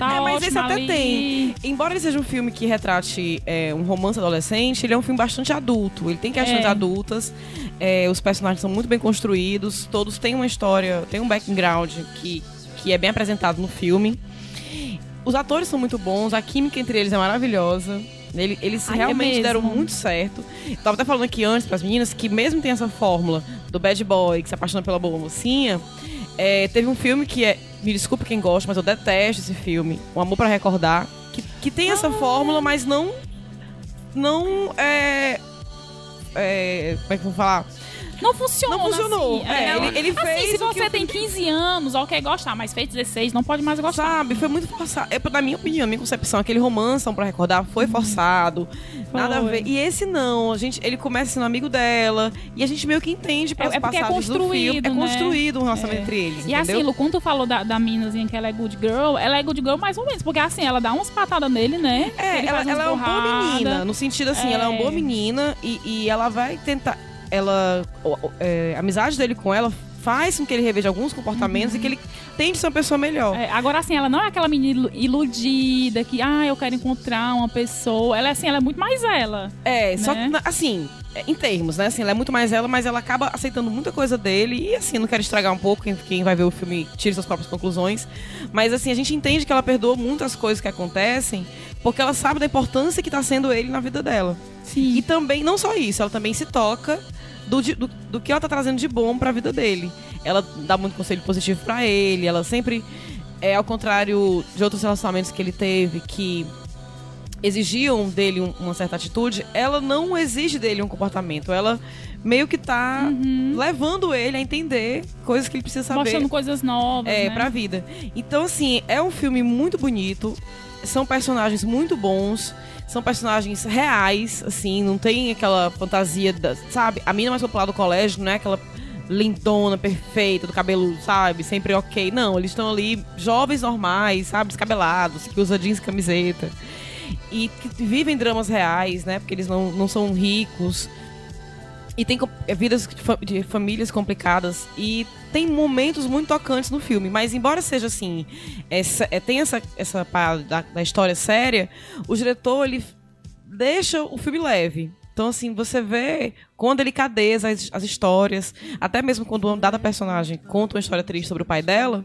Tá
É, mas esse até
ali.
tem. Embora ele seja um filme que retrate é, um romance adolescente, ele é um filme bastante adulto. Ele tem questões
É.
adultas. é, os personagens são muito bem construídos. Todos têm uma história, têm um background que, que é bem apresentado no filme. Os atores são muito bons, a química entre eles é maravilhosa. Ele- eles
Ai, é
realmente
mesmo.
deram muito certo. Tava até falando aqui antes pras meninas que mesmo tem essa fórmula do bad boy que se apaixona pela boa mocinha, é, teve um filme que é. Me desculpe quem gosta, mas eu detesto esse filme. Um Amor pra Recordar. Que, que tem essa fórmula, mas não. Não é. é como é que eu vou falar?
Não funciona.
Não funcionou.
assim.
É,
não-
ele- ele
assim,
fez
se
o
você
o
tem 15 anos, ok, gostar, mas fez 16, não pode mais gostar.
Sabe, foi muito forçado. É, na minha opinião, minha concepção, aquele romance, pra recordar, foi forçado. Nada a
Uhum. Foi.
ver. E esse não, a gente, ele começa sendo amigo dela. E a gente meio que entende pelas
É- é porque é
passagens do filme.
construído,
É
né?
construído um relacionamento
É.
entre eles.
E
entendeu?
assim, Lu, quando tu falou da, da minazinha que ela é good girl, ela é good girl mais ou menos, porque assim, ela dá umas patadas nele, né?
É, ela, ela é uma boa menina. No sentido assim, ela é uma
É.
boa menina e, e ela vai tentar. Ela. é, a amizade dele com ela faz com que ele reveja alguns comportamentos e que ele tende a ser uma pessoa melhor.
É, agora, assim, ela não é aquela menina ilu- iludida que, ah, eu quero encontrar uma pessoa. Ela é assim, ela é muito mais ela.
É, só
Né?
que, na- assim, é, em termos, né? Assim, ela é muito mais ela, mas ela acaba aceitando muita coisa dele. E, assim, não quero estragar um pouco, quem, quem vai ver o filme tire suas próprias conclusões. Mas, assim, a gente entende que ela perdoa muitas coisas que acontecem porque ela sabe da importância que tá sendo ele na vida dela.
Sim.
E também, não só isso, ela também se toca do, do, do que ela tá trazendo de bom pra vida dele. Ela dá muito conselho positivo pra ele, ela sempre. É ao contrário de outros relacionamentos que ele teve, que exigiam dele um- uma certa atitude, ela não exige dele um comportamento. Ela meio que tá levando ele a entender coisas que ele precisa saber
Mostrando coisas novas,
é,
né?
pra vida. Então, assim, é um filme muito bonito. São personagens muito bons. São personagens reais, assim, não tem aquela fantasia, da, sabe? A mina mais popular do colégio não é aquela lindona, perfeita, do cabelo, sabe? Sempre ok. Não, eles estão ali jovens normais, sabe? Descabelados, que usam jeans e camiseta. E que vivem dramas reais, né? Porque eles não, não são ricos. E tem é, vidas de, fa- de famílias complicadas. E tem momentos muito tocantes no filme. Mas embora seja assim, essa, é, tem essa, essa parada da, da história séria, o diretor, ele deixa o filme leve. Então, assim, você vê com delicadeza as, as histórias, até mesmo quando uma dada personagem conta uma história triste sobre o pai dela,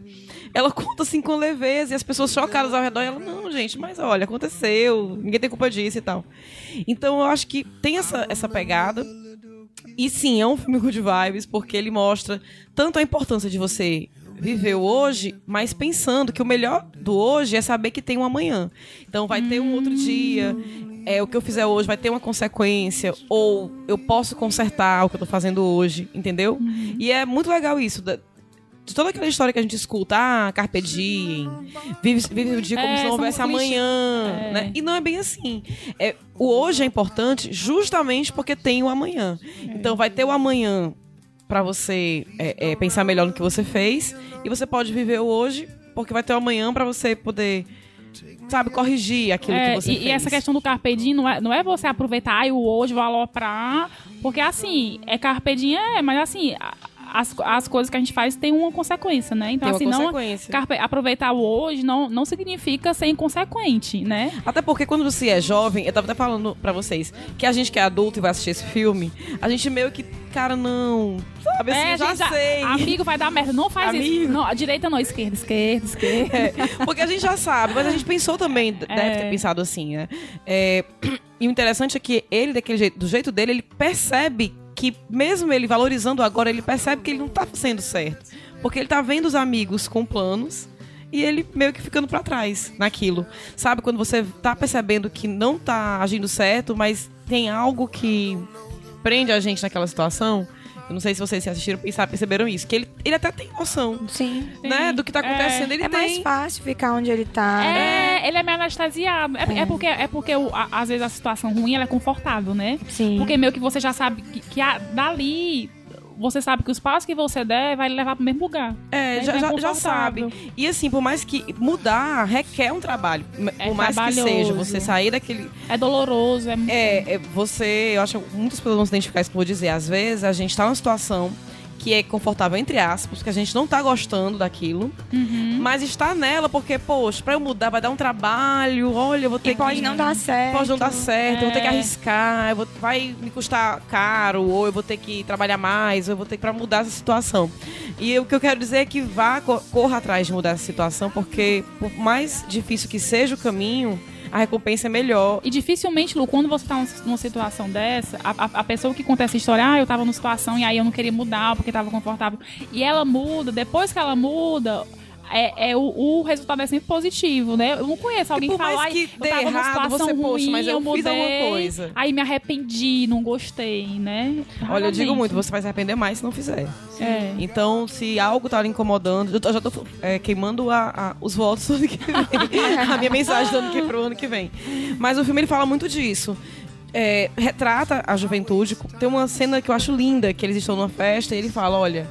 ela conta assim com leveza e as pessoas chocadas ao redor, e ela, não, gente, mas olha, aconteceu, ninguém tem culpa disso e tal. Então, eu acho que tem essa, essa pegada. E sim, é um filme good vibes, porque ele mostra tanto a importância de você viver o hoje, mas pensando que o melhor do hoje é saber que tem um amanhã. Então vai ter um outro dia, é, o que eu fizer hoje vai ter uma consequência, ou eu posso consertar o que eu tô fazendo hoje, entendeu? E é muito legal isso. De toda aquela história que a gente escuta, ah, carpe diem, vive, vive o dia como
É,
se não houvesse amanhã,
É.
né? E não é bem assim. É, o hoje é importante justamente porque tem o amanhã. Então vai ter o amanhã pra você é, é, pensar melhor no que você fez e você pode viver o hoje porque vai ter o amanhã pra você poder, sabe, corrigir aquilo
É,
que você
e,
fez.
e essa questão do carpe diem não é, não é você aproveitar ai, o hoje, vou aloprar, porque assim, é carpe diem, é, mas assim, a, as, as coisas que a gente faz têm uma consequência, né? Então, assim, não aproveitar o hoje não, não significa ser inconsequente, né?
Até porque quando você é jovem, eu tava até falando pra vocês, que a gente que é adulto e vai assistir esse filme, a gente meio que, cara, não. Sabe assim,
É,
já
gente,
sei.
Amigo vai dar merda. Não faz isso.
Amigo.
Não, a direita não, esquerda, esquerda, esquerda.
É, porque a gente já sabe, mas a gente pensou também, deve
É.
ter pensado assim, né? É, e o interessante é que ele, daquele jeito, do jeito dele, ele percebe que, mesmo ele valorizando agora, ele percebe que ele não tá sendo certo. Porque ele tá vendo os amigos com planos e ele meio que ficando pra trás naquilo. Sabe, quando você tá percebendo que não tá agindo certo, mas tem algo que prende a gente naquela situação. Eu não sei se vocês assistiram e sabe- perceberam isso. Que ele, ele até tem noção,
Sim.
né? Do que tá acontecendo. Ele
É
tem.
mais fácil ficar onde ele tá. né?
É, ele é meio anestesiado. É, é porque, é porque o- a- às vezes a situação ruim ela é confortável, né?
Sim.
Porque meio que você já sabe que, que a- dali você sabe que os passos que você der vai levar pro mesmo lugar.
É,
Né?
já,
Então
já, já sabe.
confortável.
E assim, por mais que mudar requer um trabalho.
É
por mais que seja, você sair daquele.
É doloroso, é,
É, é, você. Eu acho que muitas pessoas vão se identificar isso que eu vou dizer. Às vezes a gente tá numa situação que é confortável, entre aspas, que a gente não tá gostando daquilo,
Uhum.
mas está nela porque, poxa, pra eu mudar vai dar um trabalho, olha, eu vou ter
E pode
que.
não dar certo.
Pode não dar certo, eu vou ter que
É.
arriscar, vou- vai me custar caro, ou eu vou ter que trabalhar mais, ou eu vou ter que pra mudar essa situação. E o que eu quero dizer é que vá, co- corra atrás de mudar essa situação, porque por mais difícil que seja o caminho, a recompensa é melhor.
E dificilmente, Lu, quando você tá num- numa situação dessa, a, a- a pessoa que conta essa história, ah, eu tava numa situação e aí eu não queria mudar porque tava confortável. E ela muda, depois que ela muda, é, é o, o resultado é sempre positivo, né? Eu não conheço alguém
por
que fala,
mais
"Ai,
que
eu tava numa
errado,
situação
você, poxa,
ruim,
mas eu fiz
mudei,
alguma coisa."
aí me arrependi, não gostei, né?
Olha, eu digo muito, você vai se arrepender mais se não fizer.
É.
Então, se algo tá lhe incomodando, eu eu já tô é, queimando a- a- os votos do ano que vem. a minha mensagem do ano que pro ano que vem. Mas o filme ele fala muito disso. É, retrata a juventude. Tem uma cena que eu acho linda, que eles estão numa festa e ele fala, olha.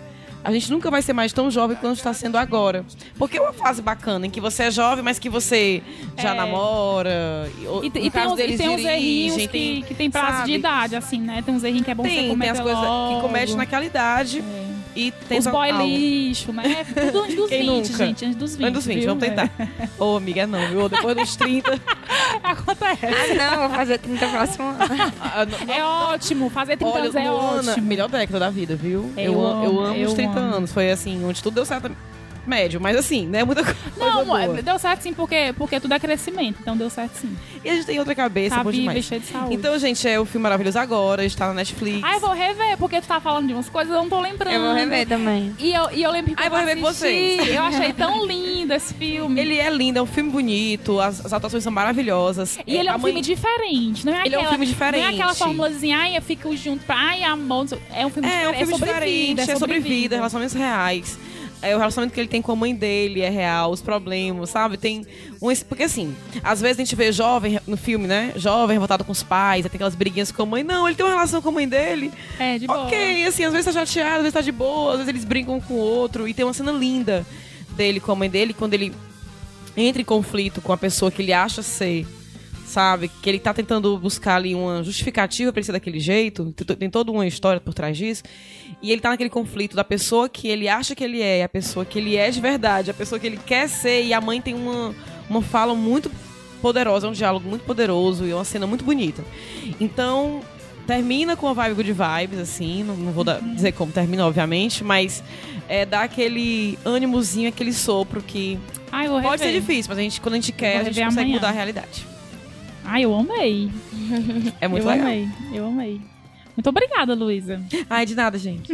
A gente nunca vai ser mais tão jovem quanto está sendo agora. Porque é uma fase bacana em que você é jovem, mas que você já
É.
namora. E,
E, e tem, uns, e tem uns errinhos que, que tem prazo
sabe?
de idade, assim, né? Tem uns errinhos que é bom você
Tem, tem as coisas que comete naquela idade. E tem
Os boy lixo, né? Tudo antes dos
Quem
20,
nunca?
gente. Antes dos 20.
Antes dos 20,
viu?
vamos tentar. Ô, amiga, não, viu? Depois dos 30.
É. Acontece.
Ah, não, vou fazer 30 próximo ano.
ah, não-
É ótimo. Fazer 30
Olha,
anos é
Luana,
ótimo.
melhor década da vida, viu?
Eu
eu,
amo,
eu amo
eu
os 30
amo.
anos. Foi assim, onde tudo deu certo. Médio, mas assim, né? Muita coisa
Não,
boa.
deu certo sim, porque, porque tudo é crescimento. Então deu certo sim.
E a gente tem outra cabeça,
Tá
bom
viva
demais.
cheia de saúde.
Então, gente, é o filme maravilhoso agora, está na Netflix.
Ah, eu vou rever, porque tu tá falando de umas coisas eu não tô lembrando.
Eu vou rever também.
E eu, e eu lembro que
Ah, eu vou rever com
assisti,
vocês.
Eu achei tão lindo esse filme.
Ele é lindo, é um filme bonito, as, as atuações são maravilhosas.
E ele é um
mãe-
filme diferente, não é
Ele é um
aquela,
filme diferente.
Não é aquela formulazinha, ai, eu fico junto pra, ai, amor. É um filme
É, é um
diferente.
filme
sobre
diferente,
vida,
é sobre vida, relacionamentos reais. É, o relacionamento que ele tem com a mãe dele é real, os problemas, sabe? Tem um. Porque assim, às vezes a gente vê jovem no filme, né? Jovem revoltado com os pais, tem aquelas briguinhas com a mãe. Não, ele tem uma relação com a mãe dele.
É, de boa.
Ok, assim, às vezes tá chateado, às vezes tá de boa, às vezes eles brincam um com o outro. E tem uma cena linda dele com a mãe dele, quando ele entra em conflito com a pessoa que ele acha ser, sabe? Que ele tá tentando buscar ali uma justificativa pra ele ser daquele jeito. Tem to- Tem toda uma história por trás disso. E ele tá naquele conflito da pessoa que ele acha que ele é, a pessoa que ele é de verdade, a pessoa que ele quer ser. E a mãe tem uma, uma fala muito poderosa, é um diálogo muito poderoso e é uma cena muito bonita. Então, termina com a vibe good vibes, assim, não, não vou dar- dizer como termina, obviamente, mas é, dá aquele ânimozinho, aquele sopro que
Ai,
pode ser difícil, mas a gente, quando a gente quer, a gente consegue
amanhã.
mudar a realidade.
Ai, eu amei.
É muito
eu
legal.
amei, eu amei. Muito obrigada, Luísa.
Ai, de nada, gente.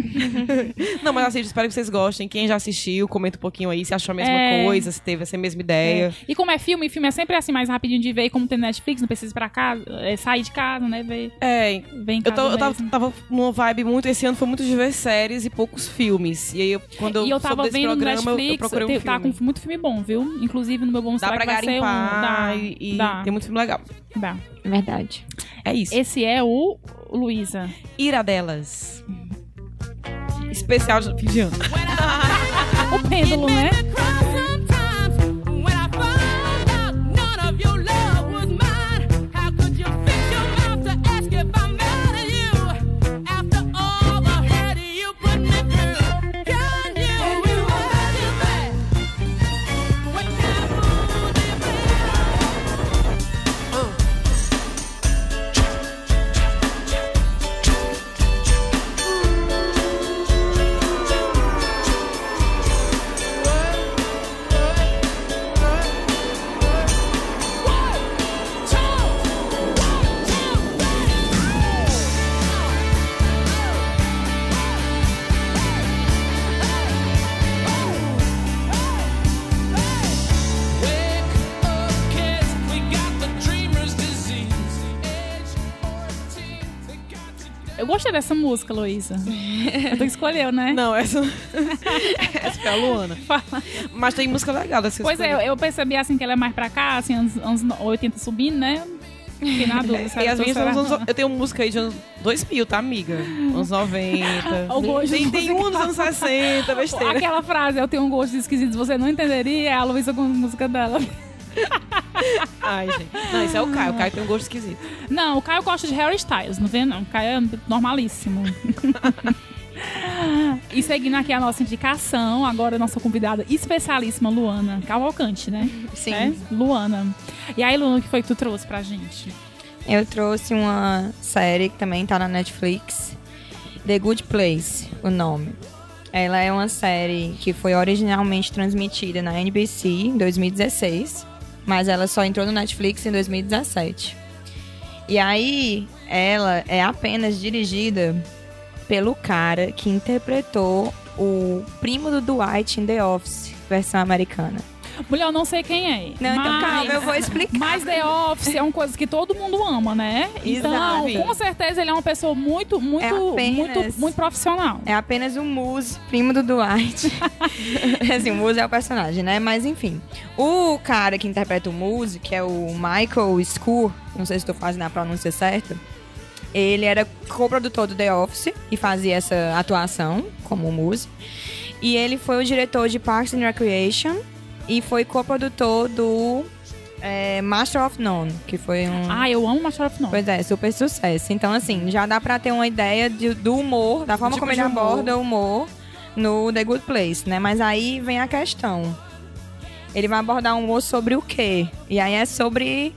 não, mas assim, eu espero que vocês gostem. Quem já assistiu, comenta um pouquinho aí se achou a mesma
É.
coisa, se teve essa mesma ideia.
E como é filme, filme é sempre assim, mais rapidinho de ver. E como tem Netflix, não precisa ir pra casa, é, sair de casa, né? Ver,
É,
ver em
eu, tô- eu tava, tava numa vibe muito. Esse ano foi muito de ver séries e poucos filmes. E aí, eu, quando eu
e eu
soube
tava vendo
programa, eu- eu,
Netflix,
procurei um
tem-
filme.
tá com muito filme bom, viu? Inclusive no meu bom
Dá pra
ser um.
garimpar
Dá,
e, e
dá,
tem muito filme legal.
dá.
Verdade.
É isso.
Esse é o Luísa.
Iradelas. Especial de fim de ano.
O pêndulo, né? Gostei dessa música, Luísa. tu escolheu, né?
Não, essa. essa foi a Luana. Mas tem música legal dessa
Pois é, eu, percebi assim que ela é mais pra cá, assim, anos, anos 80 subindo, né? Fiquei na dúvida.
E as minhas uns anos, Eu tenho música aí de anos 2000, tá, amiga? Anos 90.
O gosto
tem,
de
tem um nos anos 60, besteira.
Aquela frase, eu tenho um gosto esquisito, você não entenderia, é a Luísa com a música dela.
Ai, gente. Não, isso é o Caio. O Caio tem um gosto esquisito.
Não, o Caio gosta de Harry Styles, não vê não? O Caio é normalíssimo. e seguindo aqui a nossa indicação, agora a nossa convidada especialíssima, Luana Cavalcante, né?
Sim.
É? Luana. E aí, Luana, o que foi que tu trouxe pra gente?
Eu trouxe uma série que também tá na Netflix, The Good Place, o nome. Ela é uma série que foi originalmente transmitida na NBC em 2016, mas ela só entrou no Netflix em 2017. E aí, ela é apenas dirigida pelo cara que interpretou o primo do Dwight em The Office, versão americana.
Mulher, eu não sei quem é.
Não, então
mas-
calma, eu vou explicar.
Mas The Office é uma coisa que todo mundo ama, né? Então,
Exato.
com certeza ele é uma pessoa muito, muito,
É apenas-
muito, muito profissional.
É apenas o Moose, primo do Dwight. assim, o Moose é o personagem, né? Mas enfim. O cara que interpreta o Moose, que é o Michael Skur, não sei se estou fazendo a pronúncia certa, ele era co-produtor do The Office e fazia essa atuação como o Moose. E ele foi o diretor de Parks and Recreation e foi co-produtor do é, Master of None, que foi um.
Ah, eu amo Master of None.
Pois é, super sucesso. Então, assim, já dá pra ter uma ideia de- do humor, da forma
Tipo
como ele
humor.
aborda o humor no The Good Place, né? Mas aí vem a questão. Ele vai abordar um humor sobre o quê? E aí é sobre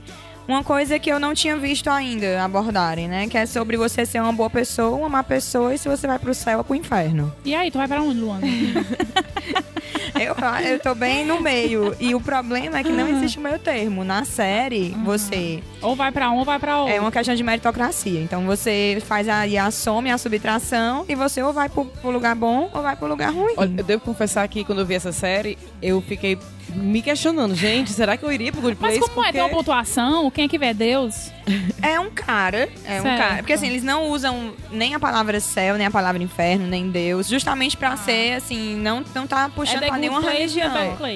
uma coisa que eu não tinha visto ainda abordarem, né? Que é sobre você ser uma boa pessoa, uma má pessoa e se você vai pro céu ou pro inferno.
E aí, tu vai pra onde, Luana?
Eu, eu tô bem no meio. E o problema é que não existe o meio termo. Na série, você
ou vai pra um ou vai pra outro.
É uma questão de meritocracia. Então você faz aí a soma e a subtração e você ou vai pro, pro lugar bom ou vai pro lugar ruim.
Olha, eu devo confessar que quando eu vi essa série, eu fiquei me questionando. Gente, será que eu iria pro Good
Mas
Place?
como é? Tem uma pontuação? Quem é que vê Deus?
É um cara, é um
Certo.
cara. Porque assim, eles não usam nem a palavra céu, nem a palavra inferno, nem Deus, justamente pra ser assim, não, não tá puxando
É
nenhuma religião.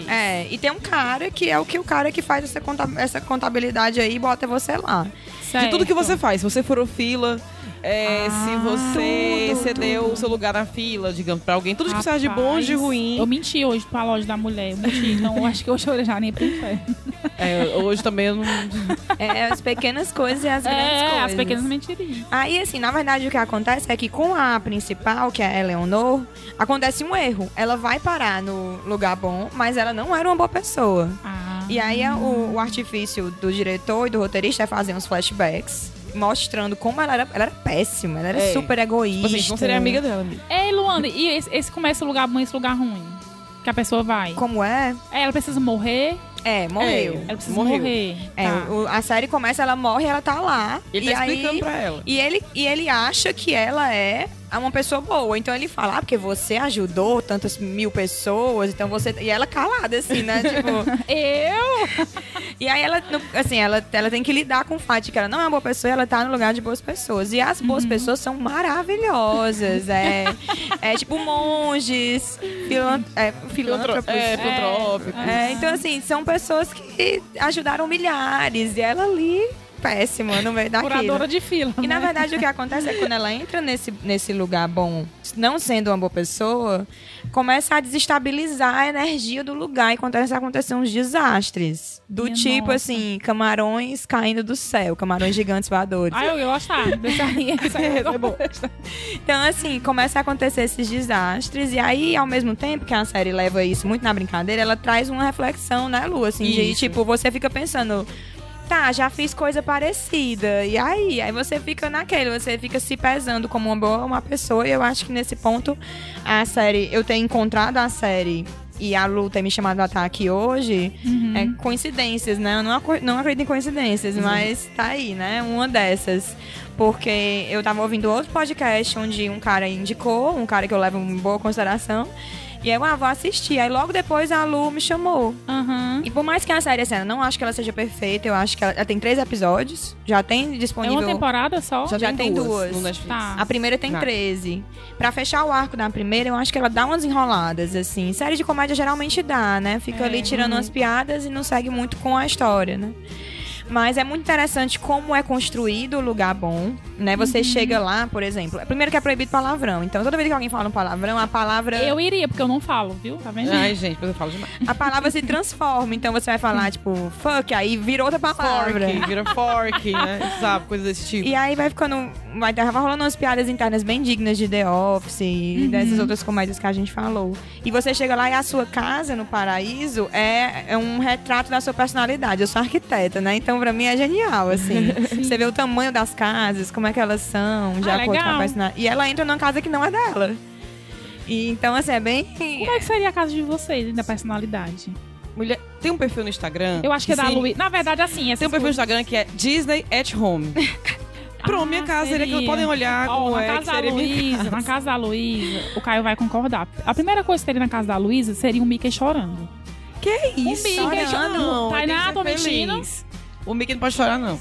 É, e tem um cara que é o que o cara que faz essa, conta- essa contabilidade aí e bota você lá.
De tudo que
Certo.
você faz, se você furou fila, é,
Ah,
se você
tudo,
cedeu
tudo.
o seu lugar na fila, digamos, pra alguém, tudo que precisa de bom, de
Rapaz,
ruim.
Eu menti hoje pra loja da mulher. Eu menti. Eu acho que hoje eu já nem pro inferno.
É, hoje também eu não.
É as pequenas coisas e as grandes
É,
coisas.
as pequenas mentirinhas.
Aí, assim, na verdade, o que acontece é que com a principal, que é a Eleonor, acontece um erro. Ela vai parar no lugar bom, mas ela não era uma boa pessoa.
Ah.
E aí, o, o artifício do diretor e do roteirista é fazer uns flashbacks, mostrando como ela era, ela era péssima, ela era
É.
super egoísta.
Tipo assim, não seria amiga dela, amiga.
Ei, Luana, e esse, esse começa lugar bom e esse lugar ruim? Que a pessoa vai.
Como é?
É, ela precisa morrer.
É, morreu.
Ela precisa
Morreu.
morrer.
É,
Tá.
o- a série começa, ela morre, ela tá lá.
Ele
e
tá
aí,
explicando pra ela.
E ele, e ele acha que ela é uma pessoa boa. Então ele fala, ah, porque você ajudou tantas mil pessoas, então você. E ela calada, assim, né? tipo.
Eu?
E aí ela, assim, ela, ela tem que lidar com o fato de que ela não é uma boa pessoa e ela tá no lugar de boas pessoas. E as boas pessoas são maravilhosas. É, é tipo monges, filan, é, filântropos.
É, filantrópico.
É, então, assim, são pessoas que ajudaram milhares. E ela ali, péssima, no meio daquilo.
Curadora de fila.
E na
né?
verdade o que acontece é que quando ela entra nesse, nesse lugar bom, não sendo uma boa pessoa, começa a desestabilizar a energia do lugar e começa a acontecer uns desastres. Do
Minha
tipo
nossa.
assim, camarões caindo do céu, camarões gigantes voadores.
Ah, eu aí, esse aí é bom.
Então, assim, começa a acontecer esses desastres. E aí, ao mesmo tempo que a série leva isso muito na brincadeira, ela traz uma reflexão, né, Lu? Assim, de tipo, você fica pensando. Tá, já fiz coisa parecida. E aí? Aí você fica naquele, você fica se pesando como uma boa uma pessoa. E eu acho que nesse ponto, a série, eu ter encontrado a série e a Lu ter me chamado a estar aqui hoje, é coincidências, né? Eu não, não acredito em coincidências, mas tá aí, né? Uma dessas. Porque eu tava ouvindo outro podcast onde um cara indicou, um cara que eu levo em boa consideração. E aí eu ah, vou assistir. Aí logo depois a Lu me chamou.
Aham.
E por mais que a série, assim, eu não acho que ela seja perfeita, eu acho que ela, ela tem três episódios. Já tem
É
disponível.
uma temporada só?
Já tem duas.
no Netflix.
Tá.
A primeira tem
Tá.
13. Pra fechar o arco da primeira, eu acho que ela dá umas enroladas, assim. Série de comédia geralmente dá, né? Fica
É.
ali tirando umas piadas e não segue muito com a história, né? Mas é muito interessante como é construído o lugar bom, né? Você
Uhum.
chega lá, por exemplo. Primeiro que é proibido palavrão. Então, toda vez que alguém fala um palavrão, a palavra.
Eu iria, porque eu não falo, viu? Tá vendo?
Ai, gente, depois eu falo demais.
A palavra se transforma. Então você vai falar, tipo, fuck, aí vira outra palavra.
Fork, vira fork, né? Sabe, coisa desse tipo.
E aí vai ficando. Vai, vai rolando umas piadas internas bem dignas de The Office e dessas outras comédias que a gente falou. E você chega lá e a sua casa no paraíso é, é um retrato da sua personalidade. Eu sou arquiteta, né? Então pra mim é genial, assim. você vê o tamanho das casas, como é que elas são, de
Ah,
acordo com a
legal.
personalidade. E ela entra numa casa que não é dela. E, então, assim, é bem.
Como é que seria a casa de vocês, da personalidade?
Mulher, tem um perfil no Instagram.
Eu acho que é da Luísa. Na verdade, assim,
Tem um perfil no Instagram que é Disney at Home. Pronto, minha casa seria que podem olhar
Ó,
como
na
é
casa
que
da Luísa,
casa.
na casa da Luísa, o Caio vai concordar. A primeira coisa que teria na casa da Luísa seria um Mickey chorando.
Que isso?
Mickey
Olha,
chorando.
não,
Tainá,
que
tô mentindo?
O Mickey não pode chorar, não.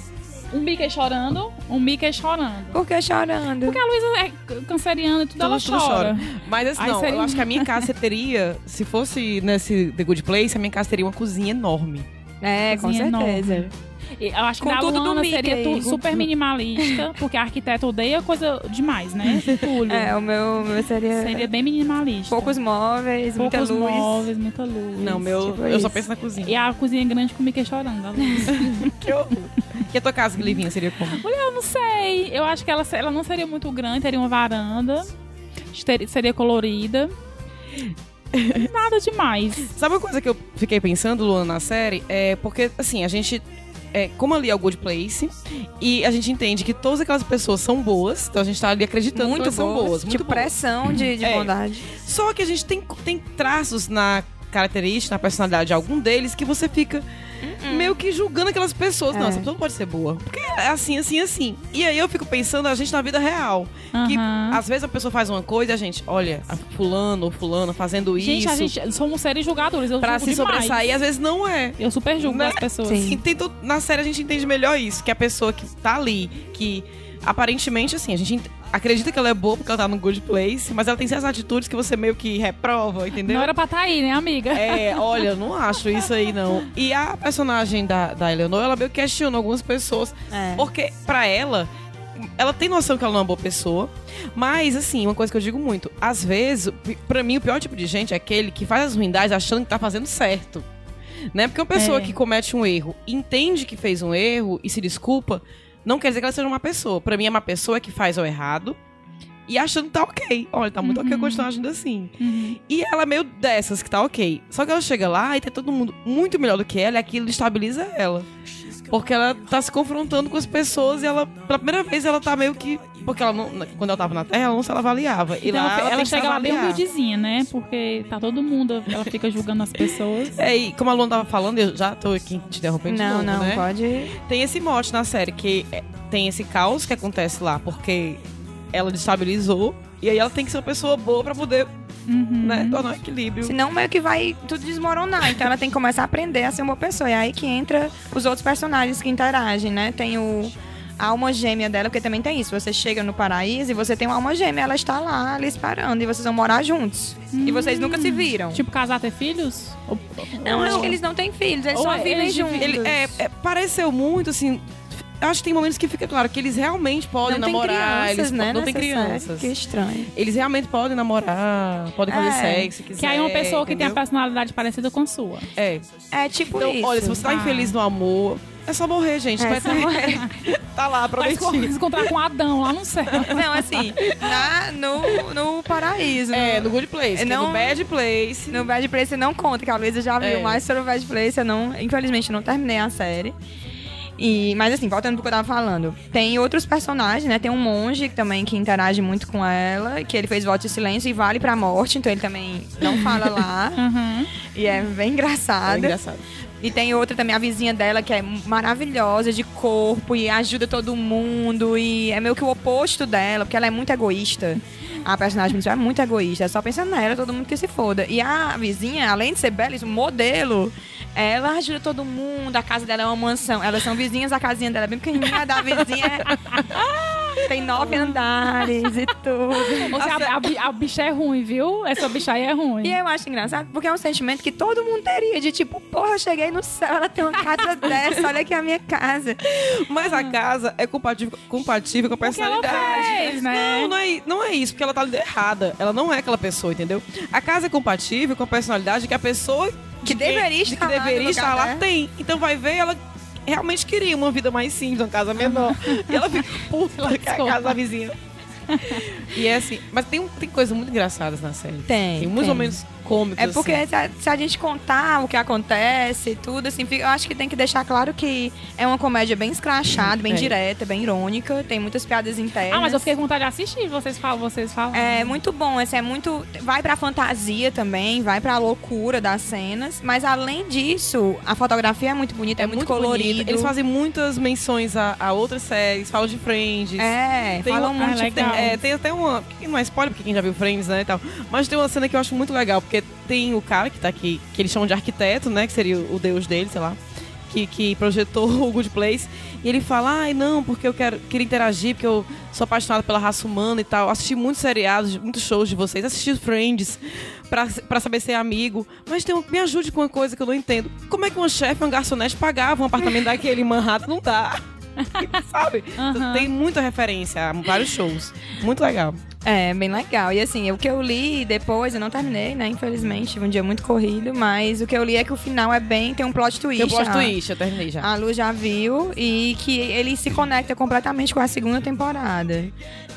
Um Mickey chorando, um Mickey chorando.
Por que chorando?
Porque a Luísa é canceriana e tudo, ela
tudo
chora.
Mas assim,
Aí
não,
seria
eu acho que a minha casa teria, se fosse nesse The Good Place, a minha casa teria uma cozinha enorme.
É, com
Cozinha
certeza.
enorme. Eu acho que
Com
da
tudo do
Luana seria tu- super minimalista, porque a arquiteta odeia coisa demais, né? Túlio.
É, o meu, meu seria,
Seria bem minimalista.
poucos móveis,
Poucos
muita luz.
móveis, muita luz.
Não, meu,
tipo
eu só
isso.
penso na cozinha.
E a cozinha grande com o Mickey chorando. a Luísa.
Que horror. E a tua casa, Livinha, seria como?
Mulher, eu não sei. Eu acho que ela, ela não seria muito grande, teria uma varanda. ter- Seria colorida. Nada demais.
Sabe uma coisa que eu fiquei pensando, Luana, na série? É porque, assim, a gente. É, como ali é o Good Place, e a gente entende que todas aquelas pessoas são boas, então a gente tá ali acreditando que
Muito
elas são
boas.
boas. Muito
tipo,
boas.
pressão de, de
É.
bondade.
Só que a gente tem, tem traços na característica, na personalidade de algum deles que você fica meio que julgando aquelas pessoas. Não,
É.
essa pessoa não pode ser boa. Porque é assim, assim, assim. E aí eu fico pensando a gente na vida real. Que às vezes a pessoa faz uma coisa e a gente, olha, fulano ou fulano fazendo
Gente,
isso
a gente somos seres julgadores. Eu
pra se
demais.
sobressair, às vezes não é.
Eu super julgo
Né?
as pessoas.
Sim.
Na série a gente entende melhor isso, que a pessoa que tá ali, que aparentemente, assim, a gente ent- acredita que ela é boa porque ela tá no good place, mas ela tem certas atitudes que você meio que reprova, entendeu?
Não era pra estar aí, né, amiga?
É, olha, eu não acho isso aí, não. E a personagem da, da Eleanor, ela meio que questiona algumas pessoas.
É.
Porque, pra ela, ela tem noção que ela não é uma boa pessoa. Mas, assim, uma coisa que eu digo muito: às vezes, pra mim, o pior tipo de gente é aquele que faz as ruindades achando que tá fazendo certo. Né? Porque uma pessoa
É.
que comete um erro, entende que fez um erro e se desculpa, não quer dizer que ela seja uma pessoa. Pra mim, é uma pessoa que faz o errado e achando que tá ok. Olha, tá muito ok eu continuar agindo assim.
Uhum.
E ela é meio dessas que tá ok. Só que ela chega lá e tem todo mundo muito melhor do que ela e aquilo estabiliza ela. Porque ela tá se confrontando com as pessoas e ela, pela primeira vez, ela tá meio que. Porque ela não, quando ela tava na Terra, ela não se avaliava. E
Então,
lá
ela,
ela,
chega lá bem humildezinha, né? Porque tá todo mundo, ela fica julgando as pessoas.
É, e como a Luana tava falando, eu já tô aqui te interrompendo de
Não,
novo,
não,
né?
pode.
Tem esse mote na série, que é- tem esse caos que acontece lá, porque ela destabilizou. E aí ela tem que ser uma pessoa boa pra poder,
Uhum.
né, tornar o equilíbrio.
Senão meio que vai tudo desmoronar. Então ela tem que começar a aprender a ser uma boa pessoa. E é aí que entra os outros personagens que interagem, né? Tem o a alma gêmea dela, porque também tem isso. Você chega no paraíso e você tem uma alma gêmea, ela está lá, ali esperando, e vocês vão morar juntos. E vocês nunca se viram.
Tipo, casar, ter filhos? Ou-
não, acho que eles não têm filhos, eles
Ou
só
é-
vivem
eles
juntos.
Ele é, é, pareceu muito assim. Eu acho que tem momentos que fica claro que eles realmente podem
não tem
namorar.
crianças,
eles
né?
não tem crianças.
Que estranho.
Eles realmente podem namorar, podem fazer
É.
sexo se quiser.
Que aí uma pessoa que tem a
entendeu?
personalidade parecida com a sua.
É.
É tipo
Então,
isso.
olha, se você tá
Ah.
infeliz no amor, é só morrer, gente.
É
Vai
só morrer.
tá lá,
Vai se
prometido.
encontrar com Adão lá no céu.
Não, assim, na, no, no paraíso.
É,
no,
no Good Place. é
Não-
no Bad Place.
no Bad Place não conta, que a Luísa já viu
É.
mais sobre o Bad Place. Eu não, infelizmente, não terminei a série. E, mas assim, voltando pro que eu tava falando. Tem outros personagens, né? Tem um monge também que interage muito com ela, que ele fez voto de silêncio e vale pra morte, então ele também não fala lá.
Uhum.
e é bem
É
engraçado. E tem outra também, a vizinha dela, que é maravilhosa de corpo e ajuda todo mundo. E é meio que o oposto dela, porque ela é muito egoísta. A personagem principal é muito egoísta, só pensando nela, todo mundo que se foda. E a vizinha, além de ser belíssima, modelo, ela ajuda todo mundo, a casa dela é uma mansão. Elas são vizinhas, a casinha dela é bem pequenininha, a da vizinha é- tem nove andares e tudo.
Ou seja, a, a, a bicha é ruim, viu? Essa bicha aí é ruim.
E eu acho engraçado, porque é um sentimento que todo mundo teria, de tipo, porra, eu cheguei no céu, ela tem uma casa dessa, olha aqui a minha casa.
Mas a casa é compatível, compatível com a personalidade.
fez, né?
Não, não é, não é isso, porque ela tá ali errada. Ela não é aquela pessoa, entendeu? A casa é compatível com a personalidade que a pessoa
Que
de
deveria
de
estar
que deveria estar lá tem. Então vai ver, ela realmente queria uma vida mais simples, uma casa menor. e ela fica puta que a casa da vizinha. E é assim, mas tem, tem coisas muito engraçadas na série.
Tem,
Tem muitos
tem.
momentos cômicos.
É porque
assim.
se, a, se a gente contar o que acontece e tudo, assim, eu acho que tem que deixar claro que é uma comédia bem escrachada, bem
É.
direta, bem irônica, tem muitas piadas internas.
Ah, mas eu fiquei com vontade de assistir, vocês falam, vocês falam.
É muito bom, esse é muito. Vai pra fantasia também, vai pra loucura das cenas. Mas além disso, a fotografia é muito bonita, é, muito, colorido.
bonito. Eles fazem muitas menções a, a outras séries, falam de Friends.
É,
Tem,
falam
uma-
muito.
Ah, legal.
tem, é, tem até uma. que Não é spoiler, porque quem já viu Friends, né? E tal. Mas tem uma cena que eu acho muito legal, porque tem o cara que tá aqui, que eles chamam de arquiteto, né? Que seria o deus dele, sei lá. Que, que projetou o Good Place. E ele fala, ai, não, porque eu quero, queria interagir, porque eu sou apaixonado pela raça humana e tal. Assisti muitos seriados, muitos shows de vocês, assisti Friends pra saber ser amigo. Mas tem um, me ajude com uma coisa que eu não entendo. Como é que uma chefe, uma garçonete pagava um apartamento daquele em Manhattan? Não dá. Sabe?
Aham.
Tem muita referência a vários shows. Muito legal.
É, bem legal. E assim, o que eu li depois, eu não terminei, né? Infelizmente, um dia muito corrido, mas o que eu li é que o final é bem. Tem um plot twist.
Tem o plot
a-
twist, eu terminei já.
A Lu já viu e que ele se conecta completamente com a segunda temporada.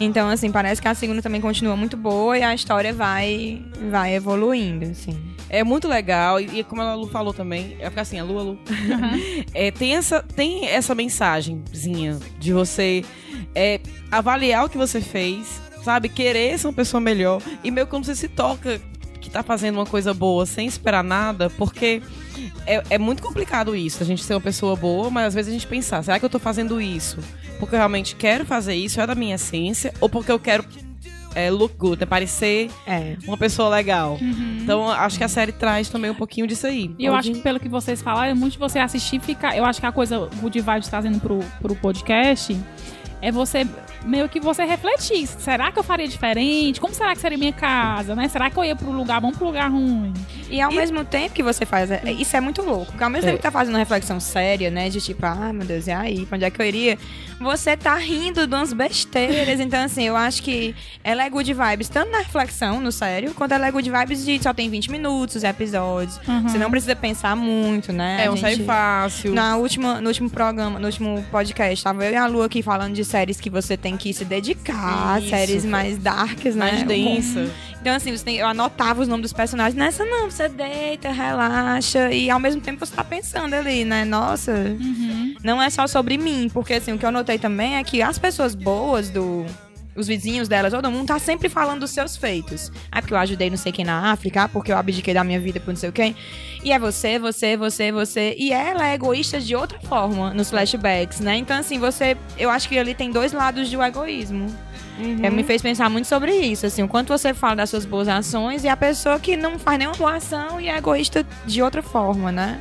Então, assim, parece que a segunda também continua muito boa e a história vai, vai evoluindo, assim.
É muito legal, e, e como a Lu falou também, é ficar assim, a Lu, a Lu. É, tem, essa, tem essa mensagenzinha de você é, avaliar o que você fez, sabe? Querer ser uma pessoa melhor. E meio que quando você se toca que tá fazendo uma coisa boa sem esperar nada, porque é, é muito complicado isso, a gente ser uma pessoa boa, mas às vezes a gente pensar, será que eu tô fazendo isso porque eu realmente quero fazer isso, é da minha essência, ou porque eu quero é, look good, né? parecer
É.
uma pessoa legal. Então, acho que a série traz também um pouquinho disso aí.
E eu acho que pelo que vocês falaram, é muito de você assistir e ficar. Eu acho que a coisa Good Vibes trazendo pro, pro podcast é você meio que você refletir. Será que eu faria diferente? Como será que seria minha casa, né? Será que eu ia pro lugar bom pro lugar ruim?
E ao mesmo tempo que você faz. é- Isso é muito louco. Porque ao mesmo
É.
tempo que tá fazendo uma reflexão séria, né? De tipo, ah, meu Deus, e aí? Pra onde é que eu iria? Você tá rindo de umas besteiras. então, assim, eu acho que ela é good vibes, tanto na reflexão, no sério, quanto ela é good vibes de só tem 20 minutos os episódios. Você não precisa pensar muito, né?
é um
gente-
série fácil.
Na última, no último programa, no último podcast, tava eu e a Lu aqui falando de séries que você tem que se dedicar,
Isso.
séries mais darks, né?
mais densa.
Então, assim, você tem- eu anotava os nomes dos personagens. Nessa não, você deita, relaxa. E ao mesmo tempo você tá pensando ali, né? Nossa, não é só sobre mim. Porque, assim, o que eu notei também é que as pessoas boas do. Os vizinhos delas, todo mundo tá sempre falando dos seus feitos. Ah, porque eu ajudei não sei quem na África, ah, porque eu abdiquei da minha vida por não sei quem. E é você, você, você, você. E ela é egoísta de outra forma nos flashbacks, né? Então, assim, você. Eu acho que ali tem dois lados do egoísmo. É, me fez pensar muito sobre isso, assim, o quanto você fala das suas boas ações e a pessoa que não faz nenhuma boa ação e é egoísta de outra forma, né?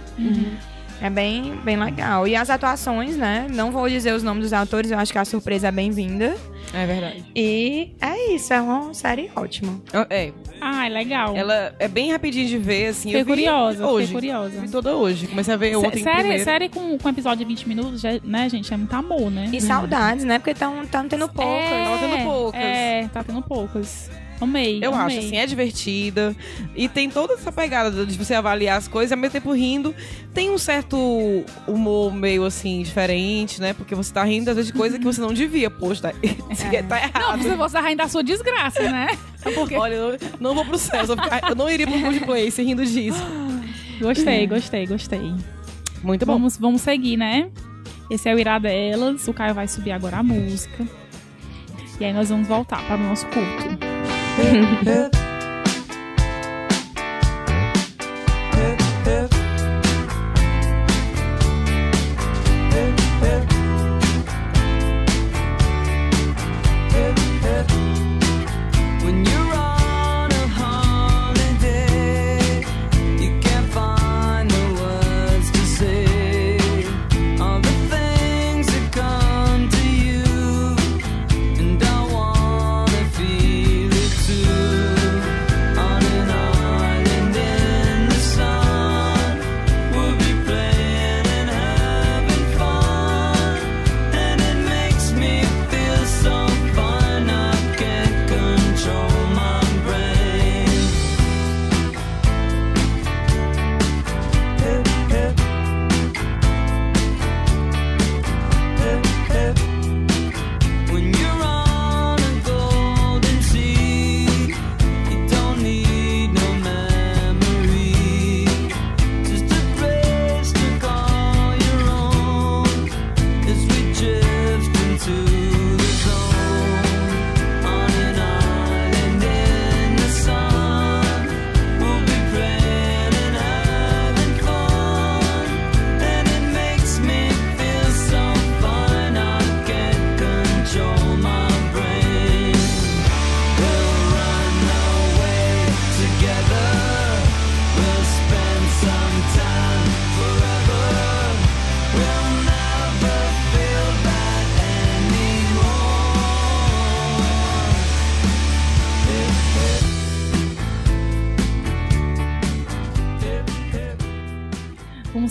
É bem, bem legal. E as atuações, né? Não vou dizer os nomes dos autores, eu acho que a surpresa é bem-vinda.
É verdade.
E é isso, é uma série ótima.
É,
Ah, é legal.
ela é bem rapidinho de ver, assim.
Fiquei
eu
curiosa,
hoje.
fiquei curiosa.
Vi toda hoje. Comecei a ver ontem
Sé- série,
primeiro.
série com, com episódio de 20 minutos, já- né, gente? É muito amor, né?
E saudades, né? Porque estão tendo poucas.
tava tendo poucas.
É, tá tendo poucas. Amei.
Eu
amei.
acho, assim, é divertida. E tem toda essa pegada de você avaliar as coisas e ao mesmo tempo rindo. Tem um certo humor meio assim, diferente, né? Porque você tá rindo às vezes de coisa que você não devia. Poxa, tá, tá
Não,
errado.
você você rindo da sua desgraça, né? Porque...
Olha, eu não vou pro céu. Eu, não iria pro Good Place rindo disso.
Gostei, gostei, gostei.
Muito bom.
Vamos, vamos seguir, né? Esse é o Irá delas. O Caio vai subir agora a música. E aí nós vamos voltar para o nosso culto. Hip, hip.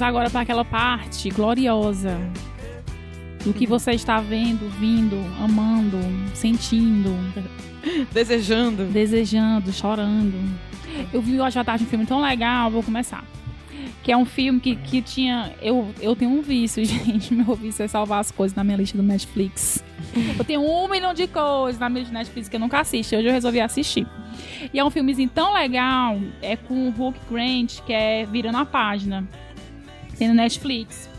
Vamos agora para aquela parte gloriosa do que você está vendo, vindo, amando, sentindo,
Desejando.
desejando, chorando. Eu vi hoje à tarde um filme tão legal, vou começar. Que é um filme que, que tinha. Eu, eu tenho um vício, gente. Meu vício é salvar as coisas na minha lista do Netflix. Eu tenho um milhão de coisas na minha lista do Netflix que eu nunca assisto. Hoje eu resolvi assistir. E é um filmezinho tão legal. É com o Hulk Grant, que é Virando a Página. Tem no Netflix.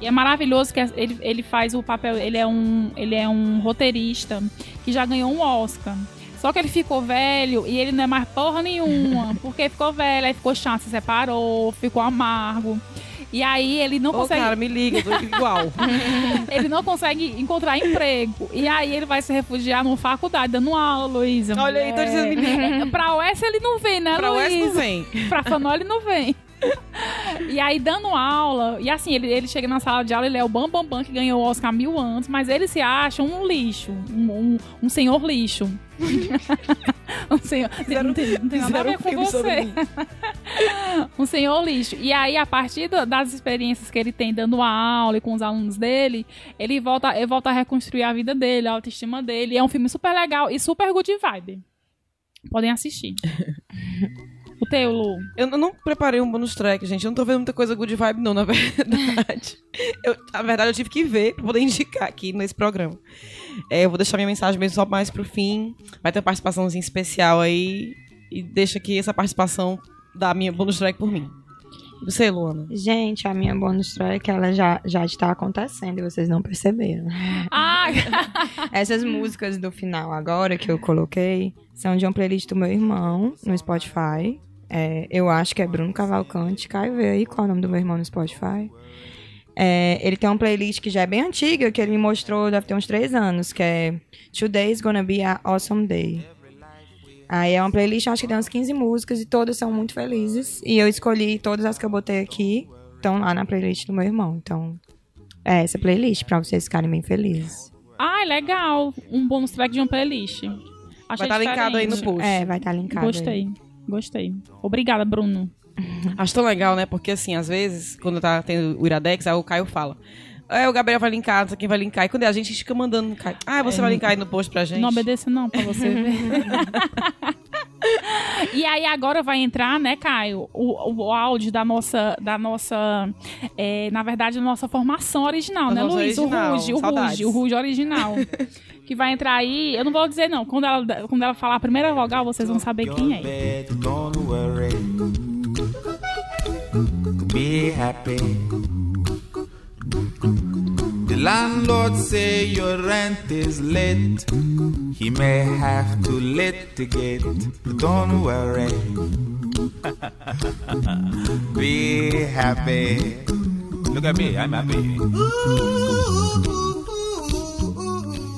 E é maravilhoso que ele, ele faz o papel. Ele é, um, ele é um roteirista que já ganhou um Oscar. Só que ele ficou velho e ele não é mais porra nenhuma. Porque ficou velho, aí ficou chato, se separou, ficou amargo. E aí ele não
Ô,
consegue.
cara, me liga, eu tô igual.
ele não consegue encontrar emprego. E aí ele vai se refugiar numa faculdade, dando aula, Luísa.
Olha aí, tô dizendo, me
Pra UES ele não vem, né,
pra
Luísa?
West não vem.
Pra FANOL ele não vem. E aí, dando aula, e assim, ele, ele chega na sala de aula, ele é o Bam Bam Bam que ganhou o Oscar mil anos, mas ele se acha um lixo, um, um, um senhor lixo. um senhor. não tem, não tem nada a ver com você. um senhor lixo. E aí, a partir do- das experiências que ele tem dando aula e com os alunos dele, ele volta, ele volta a reconstruir a vida dele, a autoestima dele. E é um filme super legal e super good vibe. Podem assistir. o teu, Lu.
Eu não preparei um bonus track, gente. Eu não tô vendo muita coisa good vibe, não, na verdade. Eu, na verdade, eu tive que ver pra poder indicar aqui nesse programa. É, eu vou deixar minha mensagem mesmo só mais pro fim. Vai ter uma participaçãozinha especial aí. E deixa aqui essa participação da minha bonus track por mim. E Você, Luana.
Gente, a minha bonus track, ela já, já está acontecendo e vocês não perceberam.
Ai!
Essas músicas do final agora que eu coloquei são de uma playlist do meu irmão no Spotify. É, eu acho que é Bruno Cavalcante. Cai ver aí qual é o nome do meu irmão no Spotify. É, ele tem uma playlist que já é bem antiga, que ele me mostrou, deve ter uns três anos, que é Today's Gonna Be a Awesome Day. Aí é uma playlist, acho que tem umas 15 músicas e todas são muito felizes. E eu escolhi todas as que eu botei aqui, estão lá na playlist do meu irmão. Então, é essa playlist, pra vocês ficarem bem felizes.
Ai, legal. Um bônus track de uma playlist. Achei
Vai tá linkado aí no post.
É, vai estar linkado. aí.
Gostei. Obrigada, Bruno.
Acho tão legal, né? Porque, assim, às vezes, quando tá tendo o Iradex, aí o Caio fala. É, o Gabriel vai linkar, não sei quem vai linkar. E quando é a gente, a gente fica mandando. Ah, você vai linkar aí no post pra gente?
Não obedeça não, pra você ver. e aí agora vai entrar, né, Caio, o, o áudio da nossa, da nossa, é, na verdade, da nossa formação original,
Da
né, Luiz?
original,
O Ruge, o. Ruge, o Ruge original. que vai entrar aí, eu não vou dizer não, quando ela, quando ela falar a primeira vogal, vocês vão saber quem é.
bed, don't worry. Be happy. Landlord say your rent is late. He may have to litigate, but don't worry. Be happy. Look at me, I'm happy.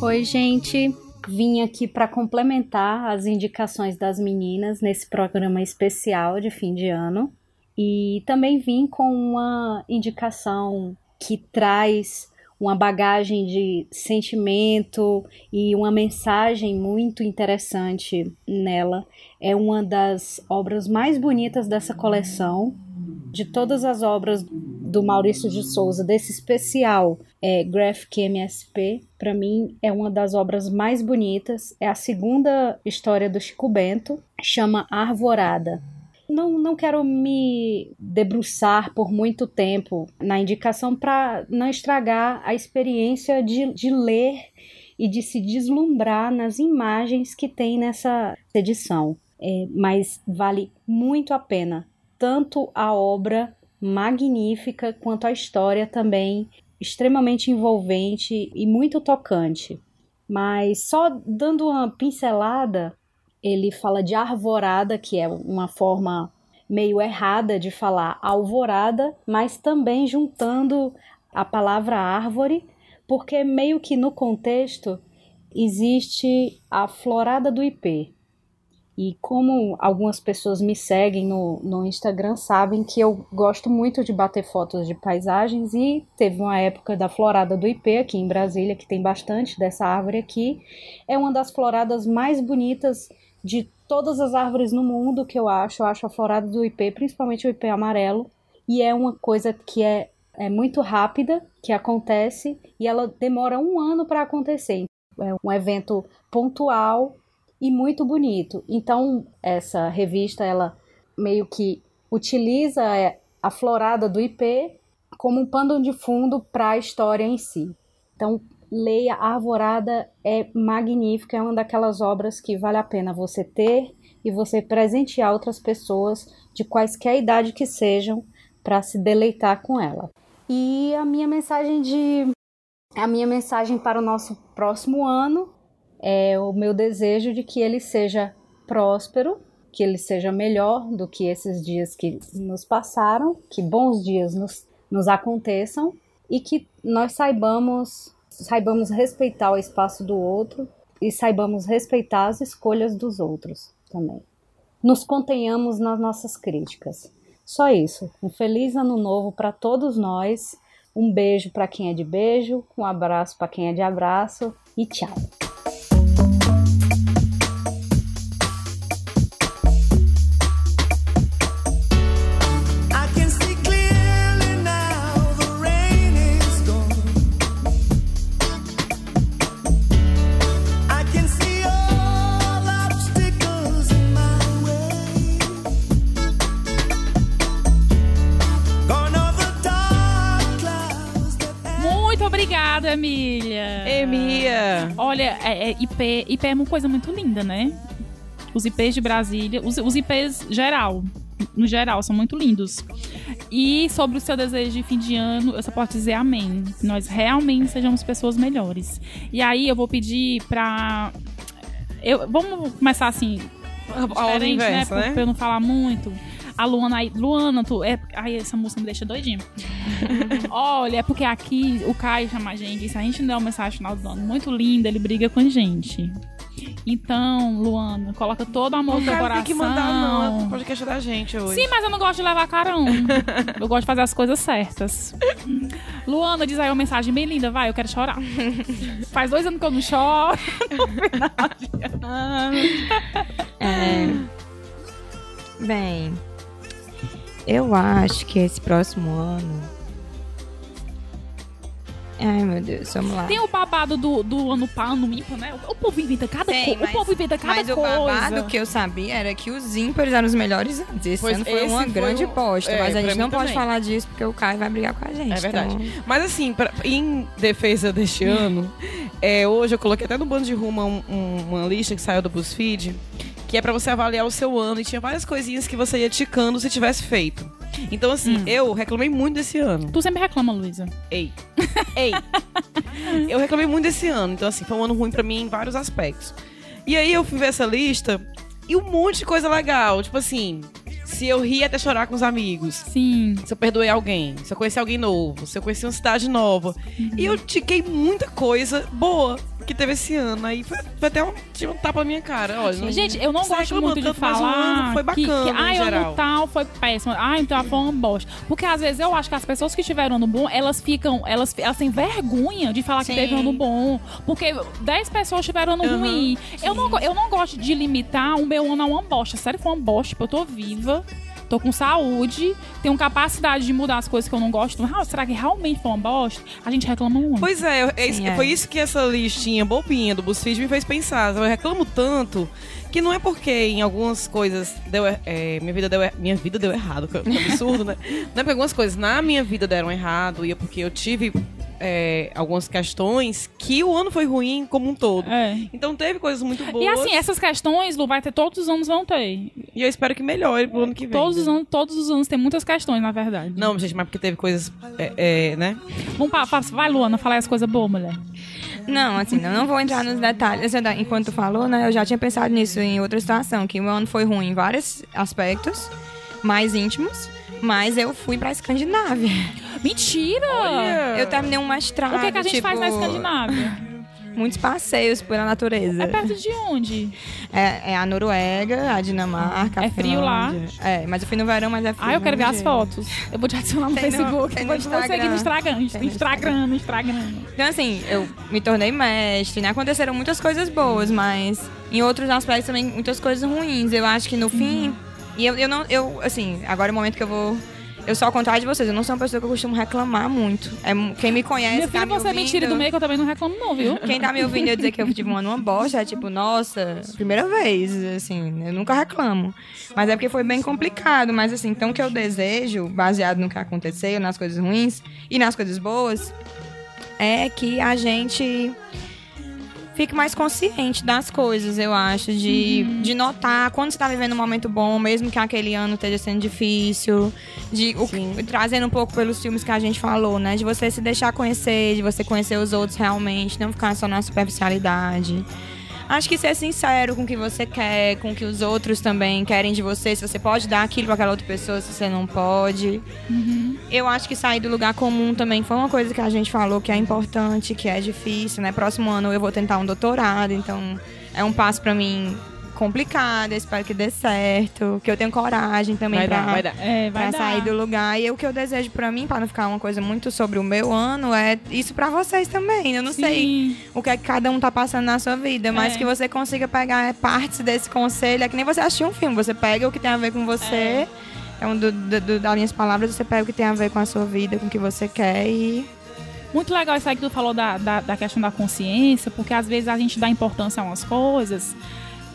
Oi, gente. Vim aqui para complementar as indicações das meninas nesse programa especial de fim de ano. E também vim com uma indicação que traz uma bagagem de sentimento e uma mensagem muito interessante nela. É uma das obras mais bonitas dessa coleção. De todas as obras do Maurício de Souza, desse especial é, Graphic MSP, para mim é uma das obras mais bonitas. É a segunda história do Chico Bento, chama Arvorada. Não, não quero me debruçar por muito tempo na indicação para não estragar a experiência de, de ler e de se deslumbrar nas imagens que tem nessa edição. É, mas vale muito a pena, tanto a obra magnífica quanto a história também extremamente envolvente e muito tocante. Mas só dando uma pincelada, ele fala de arvorada, que é uma forma meio errada de falar alvorada, mas também juntando a palavra árvore, porque meio que no contexto existe a florada do ipê. E como algumas pessoas me seguem no, no Instagram, sabem que eu gosto muito de bater fotos de paisagens e teve uma época da florada do Ipê aqui em Brasília, que tem bastante dessa árvore aqui. É uma das floradas mais bonitas de todas as árvores no mundo que eu acho. Eu acho a florada do Ipê, principalmente o Ipê amarelo, e é uma coisa que é, é muito rápida, que acontece e ela demora um ano para acontecer. É um evento pontual e muito bonito. Então, essa revista, ela meio que utiliza é, a florada do IP como um pano de fundo para a história em si. Então, leia Arvorada é magnífica, é uma daquelas obras que vale a pena você ter e você presentear outras pessoas de quaisquer idade que sejam para se deleitar com ela. E a minha mensagem de a minha mensagem para o nosso próximo ano é o meu desejo de que ele seja próspero, que ele seja melhor do que esses dias que nos passaram, que bons dias nos, nos aconteçam e que nós saibamos saibamos respeitar o espaço do outro e saibamos respeitar as escolhas dos outros também. Nos contenhamos nas nossas críticas. Só isso. Um feliz ano novo para todos nós. Um beijo para quem é de beijo, um abraço para quem é de abraço e tchau.
É, é, IP, IP é uma coisa muito linda, né? Os IPs de Brasília, os, os IPs geral, no geral, são muito lindos. E sobre o seu desejo de fim de ano, eu só posso dizer amém. Que nós realmente sejamos pessoas melhores. E aí eu vou pedir pra. Eu, vamos começar assim.
A
diferente, né?
inversa,
Pra,
né?
pra eu não falar muito. A Luana aí. Luana, tu. É, ai, essa música me deixa doidinha. Olha, é porque aqui o Caio chama a gente. e Se a gente não der uma mensagem no final do ano muito linda, ele briga com a gente. Então, Luana, coloca todo o amor
O
no teu coração.
tem que mandar não, é podcast da gente hoje.
Sim, mas eu não gosto de levar carão. eu gosto de fazer as coisas certas. Luana, diz aí uma mensagem bem linda, vai, eu quero chorar. Faz dois anos que eu não choro.
É. Bem, eu acho que esse próximo ano. Ai, meu Deus, vamos lá.
Tem o babado do, do ano pá, ano ímpar, né? O, povo inventa cada coisa.
mas-
O povo inventa cada
Mas o
coisa.
babado que eu sabia era que os ímpares eram os melhores antes. Esse
Pois
ano foi
esse
uma
foi
grande
o-
bosta.
é,
mas a
pra
gente
mim
não pode
também.
falar disso porque o Caio vai brigar com a gente.
É verdade.
então-
Mas assim, pra- em defesa deste ano, é, hoje eu coloquei até no bando de rumo um- um- uma lista que saiu do BuzzFeed, que é pra você avaliar o seu ano e tinha várias coisinhas que você ia ticando se tivesse feito. Então assim,
Hum.
eu reclamei muito desse ano.
Tu sempre reclama, Luísa.
Ei. Ei. eu reclamei muito desse ano. Então, assim, foi um ano ruim pra mim em vários aspectos. E aí eu fui ver essa lista e um monte de coisa legal. Tipo assim, se eu ri até chorar com os amigos.
Sim.
Se eu perdoei alguém. Se eu conheci alguém novo. Se eu conheci uma cidade nova. E eu tiquei muita coisa boa que teve esse ano. Aí foi, foi até um, tinha um tapa na minha cara. Olha,
Gente, eu não gosto muito de falar
ano foi
que,
bacana,
que
em
ai,
geral.
ano tal foi péssimo. Ah, então foi uma bosta. Porque às vezes eu acho que as pessoas que tiveram ano bom, elas ficam, elas, elas têm vergonha de falar
Sim.
que teve ano bom. Porque 10 pessoas tiveram ano
Aham,
ruim. Eu não, eu não gosto de limitar o meu ano a uma bosta. Sério, foi uma bosta, tipo, eu tô viva. Tô com saúde, tenho capacidade de mudar as coisas que eu não gosto. Ah, será que realmente foi uma bosta? A gente reclama muito.
Pois é, é
Sim, é.
foi isso que essa listinha bobinha do BuzzFeed me fez pensar. Eu reclamo tanto que não é porque em algumas coisas deu, er- é, minha vida deu er- minha vida deu errado, que que absurdo, né? Não é porque algumas coisas na minha vida deram errado e é porque eu tive é, algumas questões que o ano foi ruim como um todo.
É.
Então teve coisas muito boas.
E assim, essas questões, Lu, vai ter todos os anos vão ter.
E eu espero que melhore pro ano que vem.
Todos os anos, todos os anos tem muitas questões, na verdade.
Não, gente, mas porque teve coisas, é, é, né?
Vamos pa, pa, vai, Luana, falar as coisas boas, mulher.
Não, assim, eu não vou entrar nos detalhes. Eu, Enquanto tu falou, né, eu já tinha pensado nisso em outra situação, que o meu ano foi ruim em vários aspectos, mais íntimos, mas eu fui pra Escandinávia.
Mentira!
Eu terminei um mestrado.
o que, que a gente
tipo,
faz na Escandinávia?
Muitos passeios pela natureza.
É perto de onde?
É, é a Noruega, a Dinamarca. a
É frio lá?
É, mas eu fui no verão, mas é frio.
Ah, eu quero ver as fotos. Eu vou te adicionar no
Tem no-
Facebook.
tem no
vou, vou seguir no Instagram.
Instagram. No
Instagram, no Instagram.
Então, assim, eu me tornei mestre, né? Aconteceram muitas coisas boas, mas em outros aspectos também muitas coisas ruins. Eu acho que no fim. E eu, eu não. Eu, assim, agora é o momento que eu vou Eu sou ao contrário de vocês, eu não sou uma pessoa que eu costumo reclamar muito. É, quem me conhece,
Meu
tá me
você é mentira do
ouvindo-
meio que eu também não reclamo, não, viu?
Quem tá me ouvindo eu dizer que eu tive um uma bosta, é tipo, nossa, primeira vez, assim, eu nunca reclamo. Mas é porque foi bem complicado, mas assim, então o que eu desejo, baseado no que aconteceu, nas coisas ruins e nas coisas boas, é que a gente fique mais consciente das coisas, eu acho, de, de notar quando você tá vivendo um momento bom, mesmo que aquele ano esteja sendo difícil, de o trazendo um pouco pelos filmes que a gente falou, né? De você se deixar conhecer, de você conhecer os outros realmente, não ficar só na superficialidade. Acho que ser sincero com o que você quer, com o que os outros também querem de você, se você pode dar aquilo pra aquela outra pessoa, se você não pode. Eu acho que sair do lugar comum também foi uma coisa que a gente falou que é importante, que é difícil, né? Próximo ano eu vou tentar um doutorado, então é um passo pra mim complicado, eu espero que dê certo, que eu tenha coragem também
Vai
pra,
dar, vai dar.
É, vai
pra
dar.
sair do lugar. E o que eu desejo pra mim, pra não ficar uma coisa muito sobre o meu ano, é isso pra vocês também. Eu não sei
Sim.
o que é que cada um tá passando na sua vida, mas
É.
que você consiga pegar é, partes desse conselho. É que nem você assistir um filme, você pega o que tem a ver com você. Então, do, do, do- das minhas palavras, você pega o que tem a ver com a sua vida, com o que você quer e.
Muito legal isso aí que tu falou da, da, da questão da consciência, porque às vezes a gente dá importância a umas coisas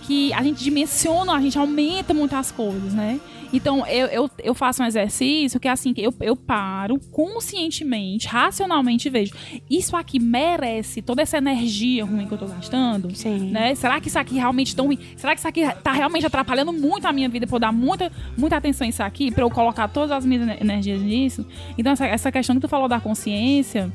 que a gente dimensiona, a gente aumenta muitas coisas, né? Então, eu, eu, eu faço um exercício que é assim, que eu, eu paro conscientemente, racionalmente e vejo, isso aqui merece toda essa energia ruim que eu tô gastando?
Sim.
Né? Será que isso aqui realmente tão ruim? Será que isso aqui tá realmente atrapalhando muito a minha vida pra eu dar muita, muita atenção a isso aqui, pra eu colocar todas as minhas ener- energias nisso? Então, essa, essa questão que tu falou da consciência,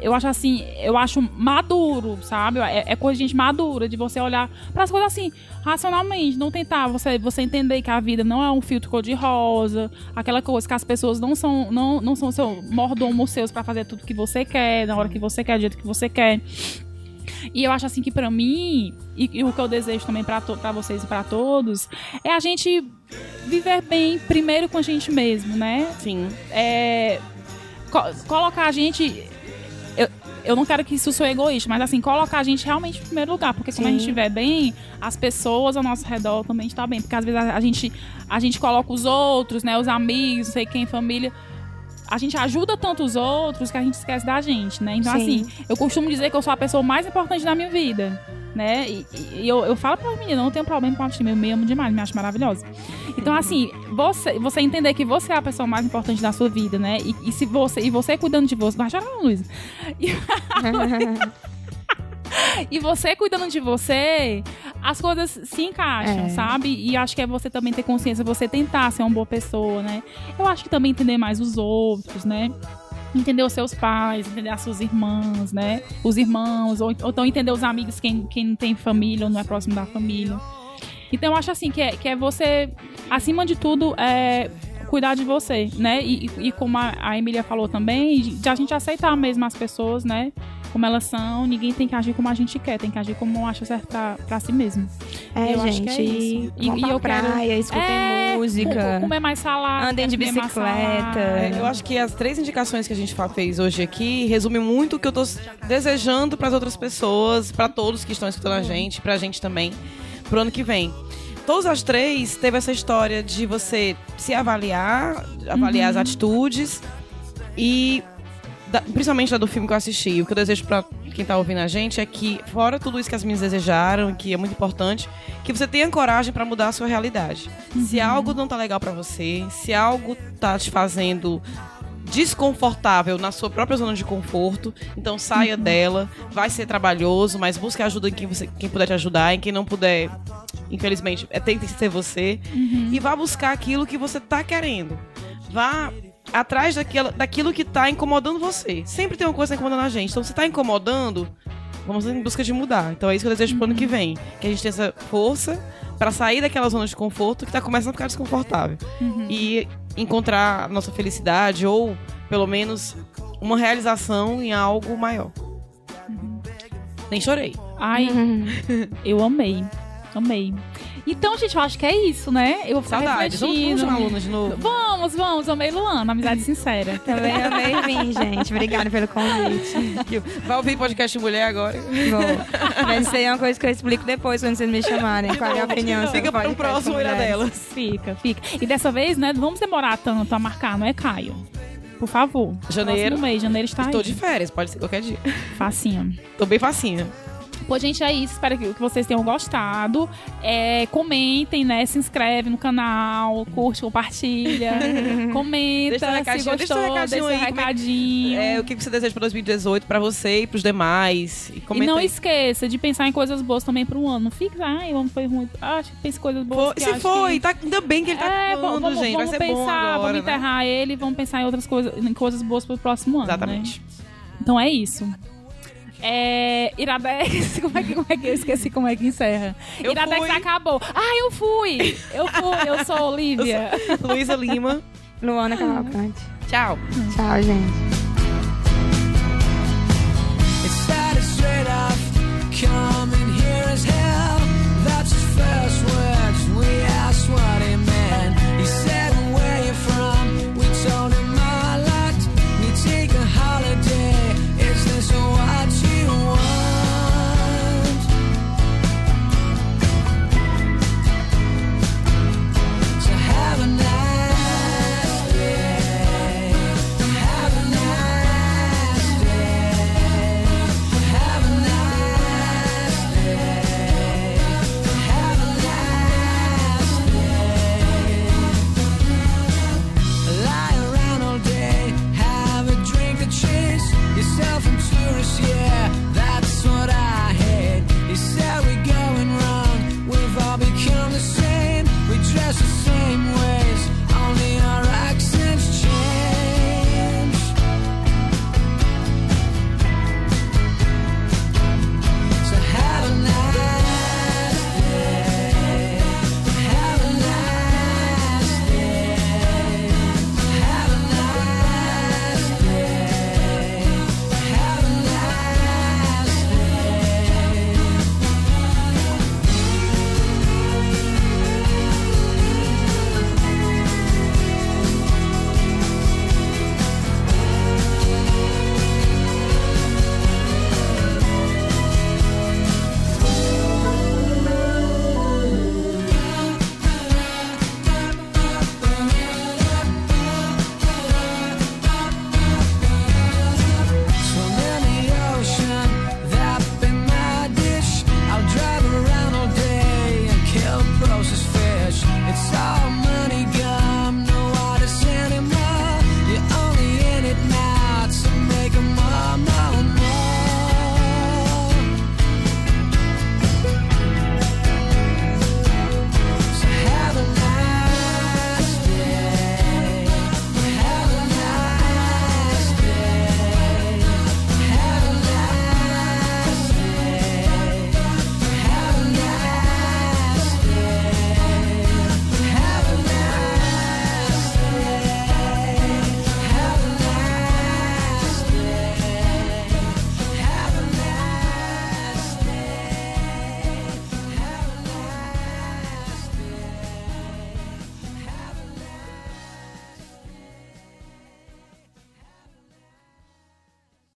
eu acho assim, eu acho maduro, sabe? É, é coisa de gente madura, de você olhar para as coisas assim, racionalmente, não tentar você, você entender que a vida não é um filtro cor-de-rosa, aquela coisa que as pessoas não são, não, não são seu mordomo seus para fazer tudo que você quer, na hora que você quer, do jeito que você quer. E eu acho assim que pra mim, e, e o que eu desejo também pra vocês e pra todos, é a gente viver bem primeiro com a gente mesmo, né?
Sim.
é, co- colocar a gente. Eu, não quero que isso seja egoísta, mas assim, colocar a gente realmente em primeiro lugar. Porque quando a
Sim.
gente estiver bem, as pessoas ao nosso redor também estão bem. Porque às vezes a, a gente, a gente coloca os outros, né? Os amigos, não sei quem, família. A gente ajuda tanto os outros que a gente esquece da gente, né? Então,
Sim.
assim, eu costumo dizer que eu sou a pessoa mais importante da minha vida, né? E, e eu, eu falo pra menina, não tenho problema com a autoestima, eu me amo demais, me acho maravilhosa. Então, assim, você, você entender que você é a pessoa mais importante da sua vida, né? E, e se você, e você cuidando de você. Vai chorar, não, Luísa. E, e você cuidando de você, as coisas se encaixam,
É.
sabe? E acho que é você também ter consciência, você tentar ser uma boa pessoa, né? Eu acho que também entender mais os outros, né? Entender os seus pais, entender as suas irmãs, né? Os irmãos, ou, ou então entender os amigos, quem, quem não tem família ou não é próximo da família. Então eu acho assim que é, que é você, acima de tudo, é cuidar de você, né? E, e- e como a, a Emília falou também, de, a gente aceitar mesmo as pessoas, né? Como elas são, ninguém tem que agir como a gente quer, tem que agir como acha certo pra, pra si mesmo.
É,
Eu acho
gente.
que é isso.
E, pra
eu quero-
praia, escutem
É,
música.
co- Comer mais salada.
Andem de bicicleta.
É, eu acho que as três indicações que a gente fez hoje aqui resumem muito o que eu tô desejando para as outras pessoas, para todos que estão escutando a gente, pra gente também, pro ano que vem. Todas as três teve essa história de você se avaliar, avaliar as atitudes e da- principalmente da do filme que eu assisti. O que eu desejo pra quem tá ouvindo a gente é que, fora tudo isso que as meninas desejaram, que é muito importante, que você tenha coragem pra mudar a sua realidade. Se algo não tá legal pra você, se algo tá te fazendo desconfortável na sua própria zona de conforto, então saia dela, vai ser trabalhoso, mas busque ajuda em quem, você, quem puder te ajudar, em quem não puder, infelizmente, é, tente ser você, e vá buscar aquilo que você tá querendo. Vá atrás daquilo, daquilo que tá incomodando você. Sempre tem uma coisa incomodando a gente. Então, se tá incomodando, vamos em busca de mudar. Então, é isso que eu desejo pro ano que vem. Que a gente tenha essa força pra sair daquela zona de conforto que tá começando a ficar desconfortável. E encontrar a nossa felicidade ou, pelo menos, uma realização em algo maior. Nem chorei.
Ai, eu amei. Amei. Então, gente, eu acho que é isso, né? Eu vou ficar
Saudades. Vamos, vamos
refletindo.
chamar a Luna de novo?
Vamos, vamos. Amei Luana, amizade sincera.
Também amei vir, gente. Obrigada pelo convite.
Vai ouvir podcast mulher agora?
Vou. Mas isso aí é uma coisa que eu explico depois quando vocês me chamarem. Qual é a opinião
Fica para o próximo
mulheres.
Iradelas.
Fica, fica. E dessa vez, né, não vamos demorar tanto a marcar, não é, Caio? Por favor.
Janeiro.
Próximo mês, janeiro está
Estou
aí.
de férias, pode ser qualquer dia.
Facinho.
Tô bem facinha.
Pô, gente, é isso. Espero que vocês tenham gostado. É, comentem, né? Se inscreve no canal, curte, compartilha. comenta
Deixa recadinho,
se
deixa
gostou,
recadinho
deixa
aí, como é que-
recadinho.
É, o que você deseja para 2018 pra você e pros demais? E
E não
aí.
esqueça de pensar em coisas boas também pro ano. Não fica, ai, o ano foi ruim. Acho que pense coisas boas. Que
se foi,
que...
tá, ainda bem que ele tá
É,
acabando,
vamos,
gente.
vamos pensar,
agora,
vamos
né?
enterrar ele, vamos pensar em outras coisas, em coisas boas pro próximo ano.
Exatamente.
né? Então é isso. É. Iradex. Como é, que, como é que eu esqueci como é que encerra?
Eu
Iradex
fui.
acabou. Ah, eu fui! Eu fui, eu sou Olivia.
Luísa Lima.
Luana Cavalcante.
Tchau.
Tchau, gente.
Words. We asked what he meant. He said, Where you from? We told him.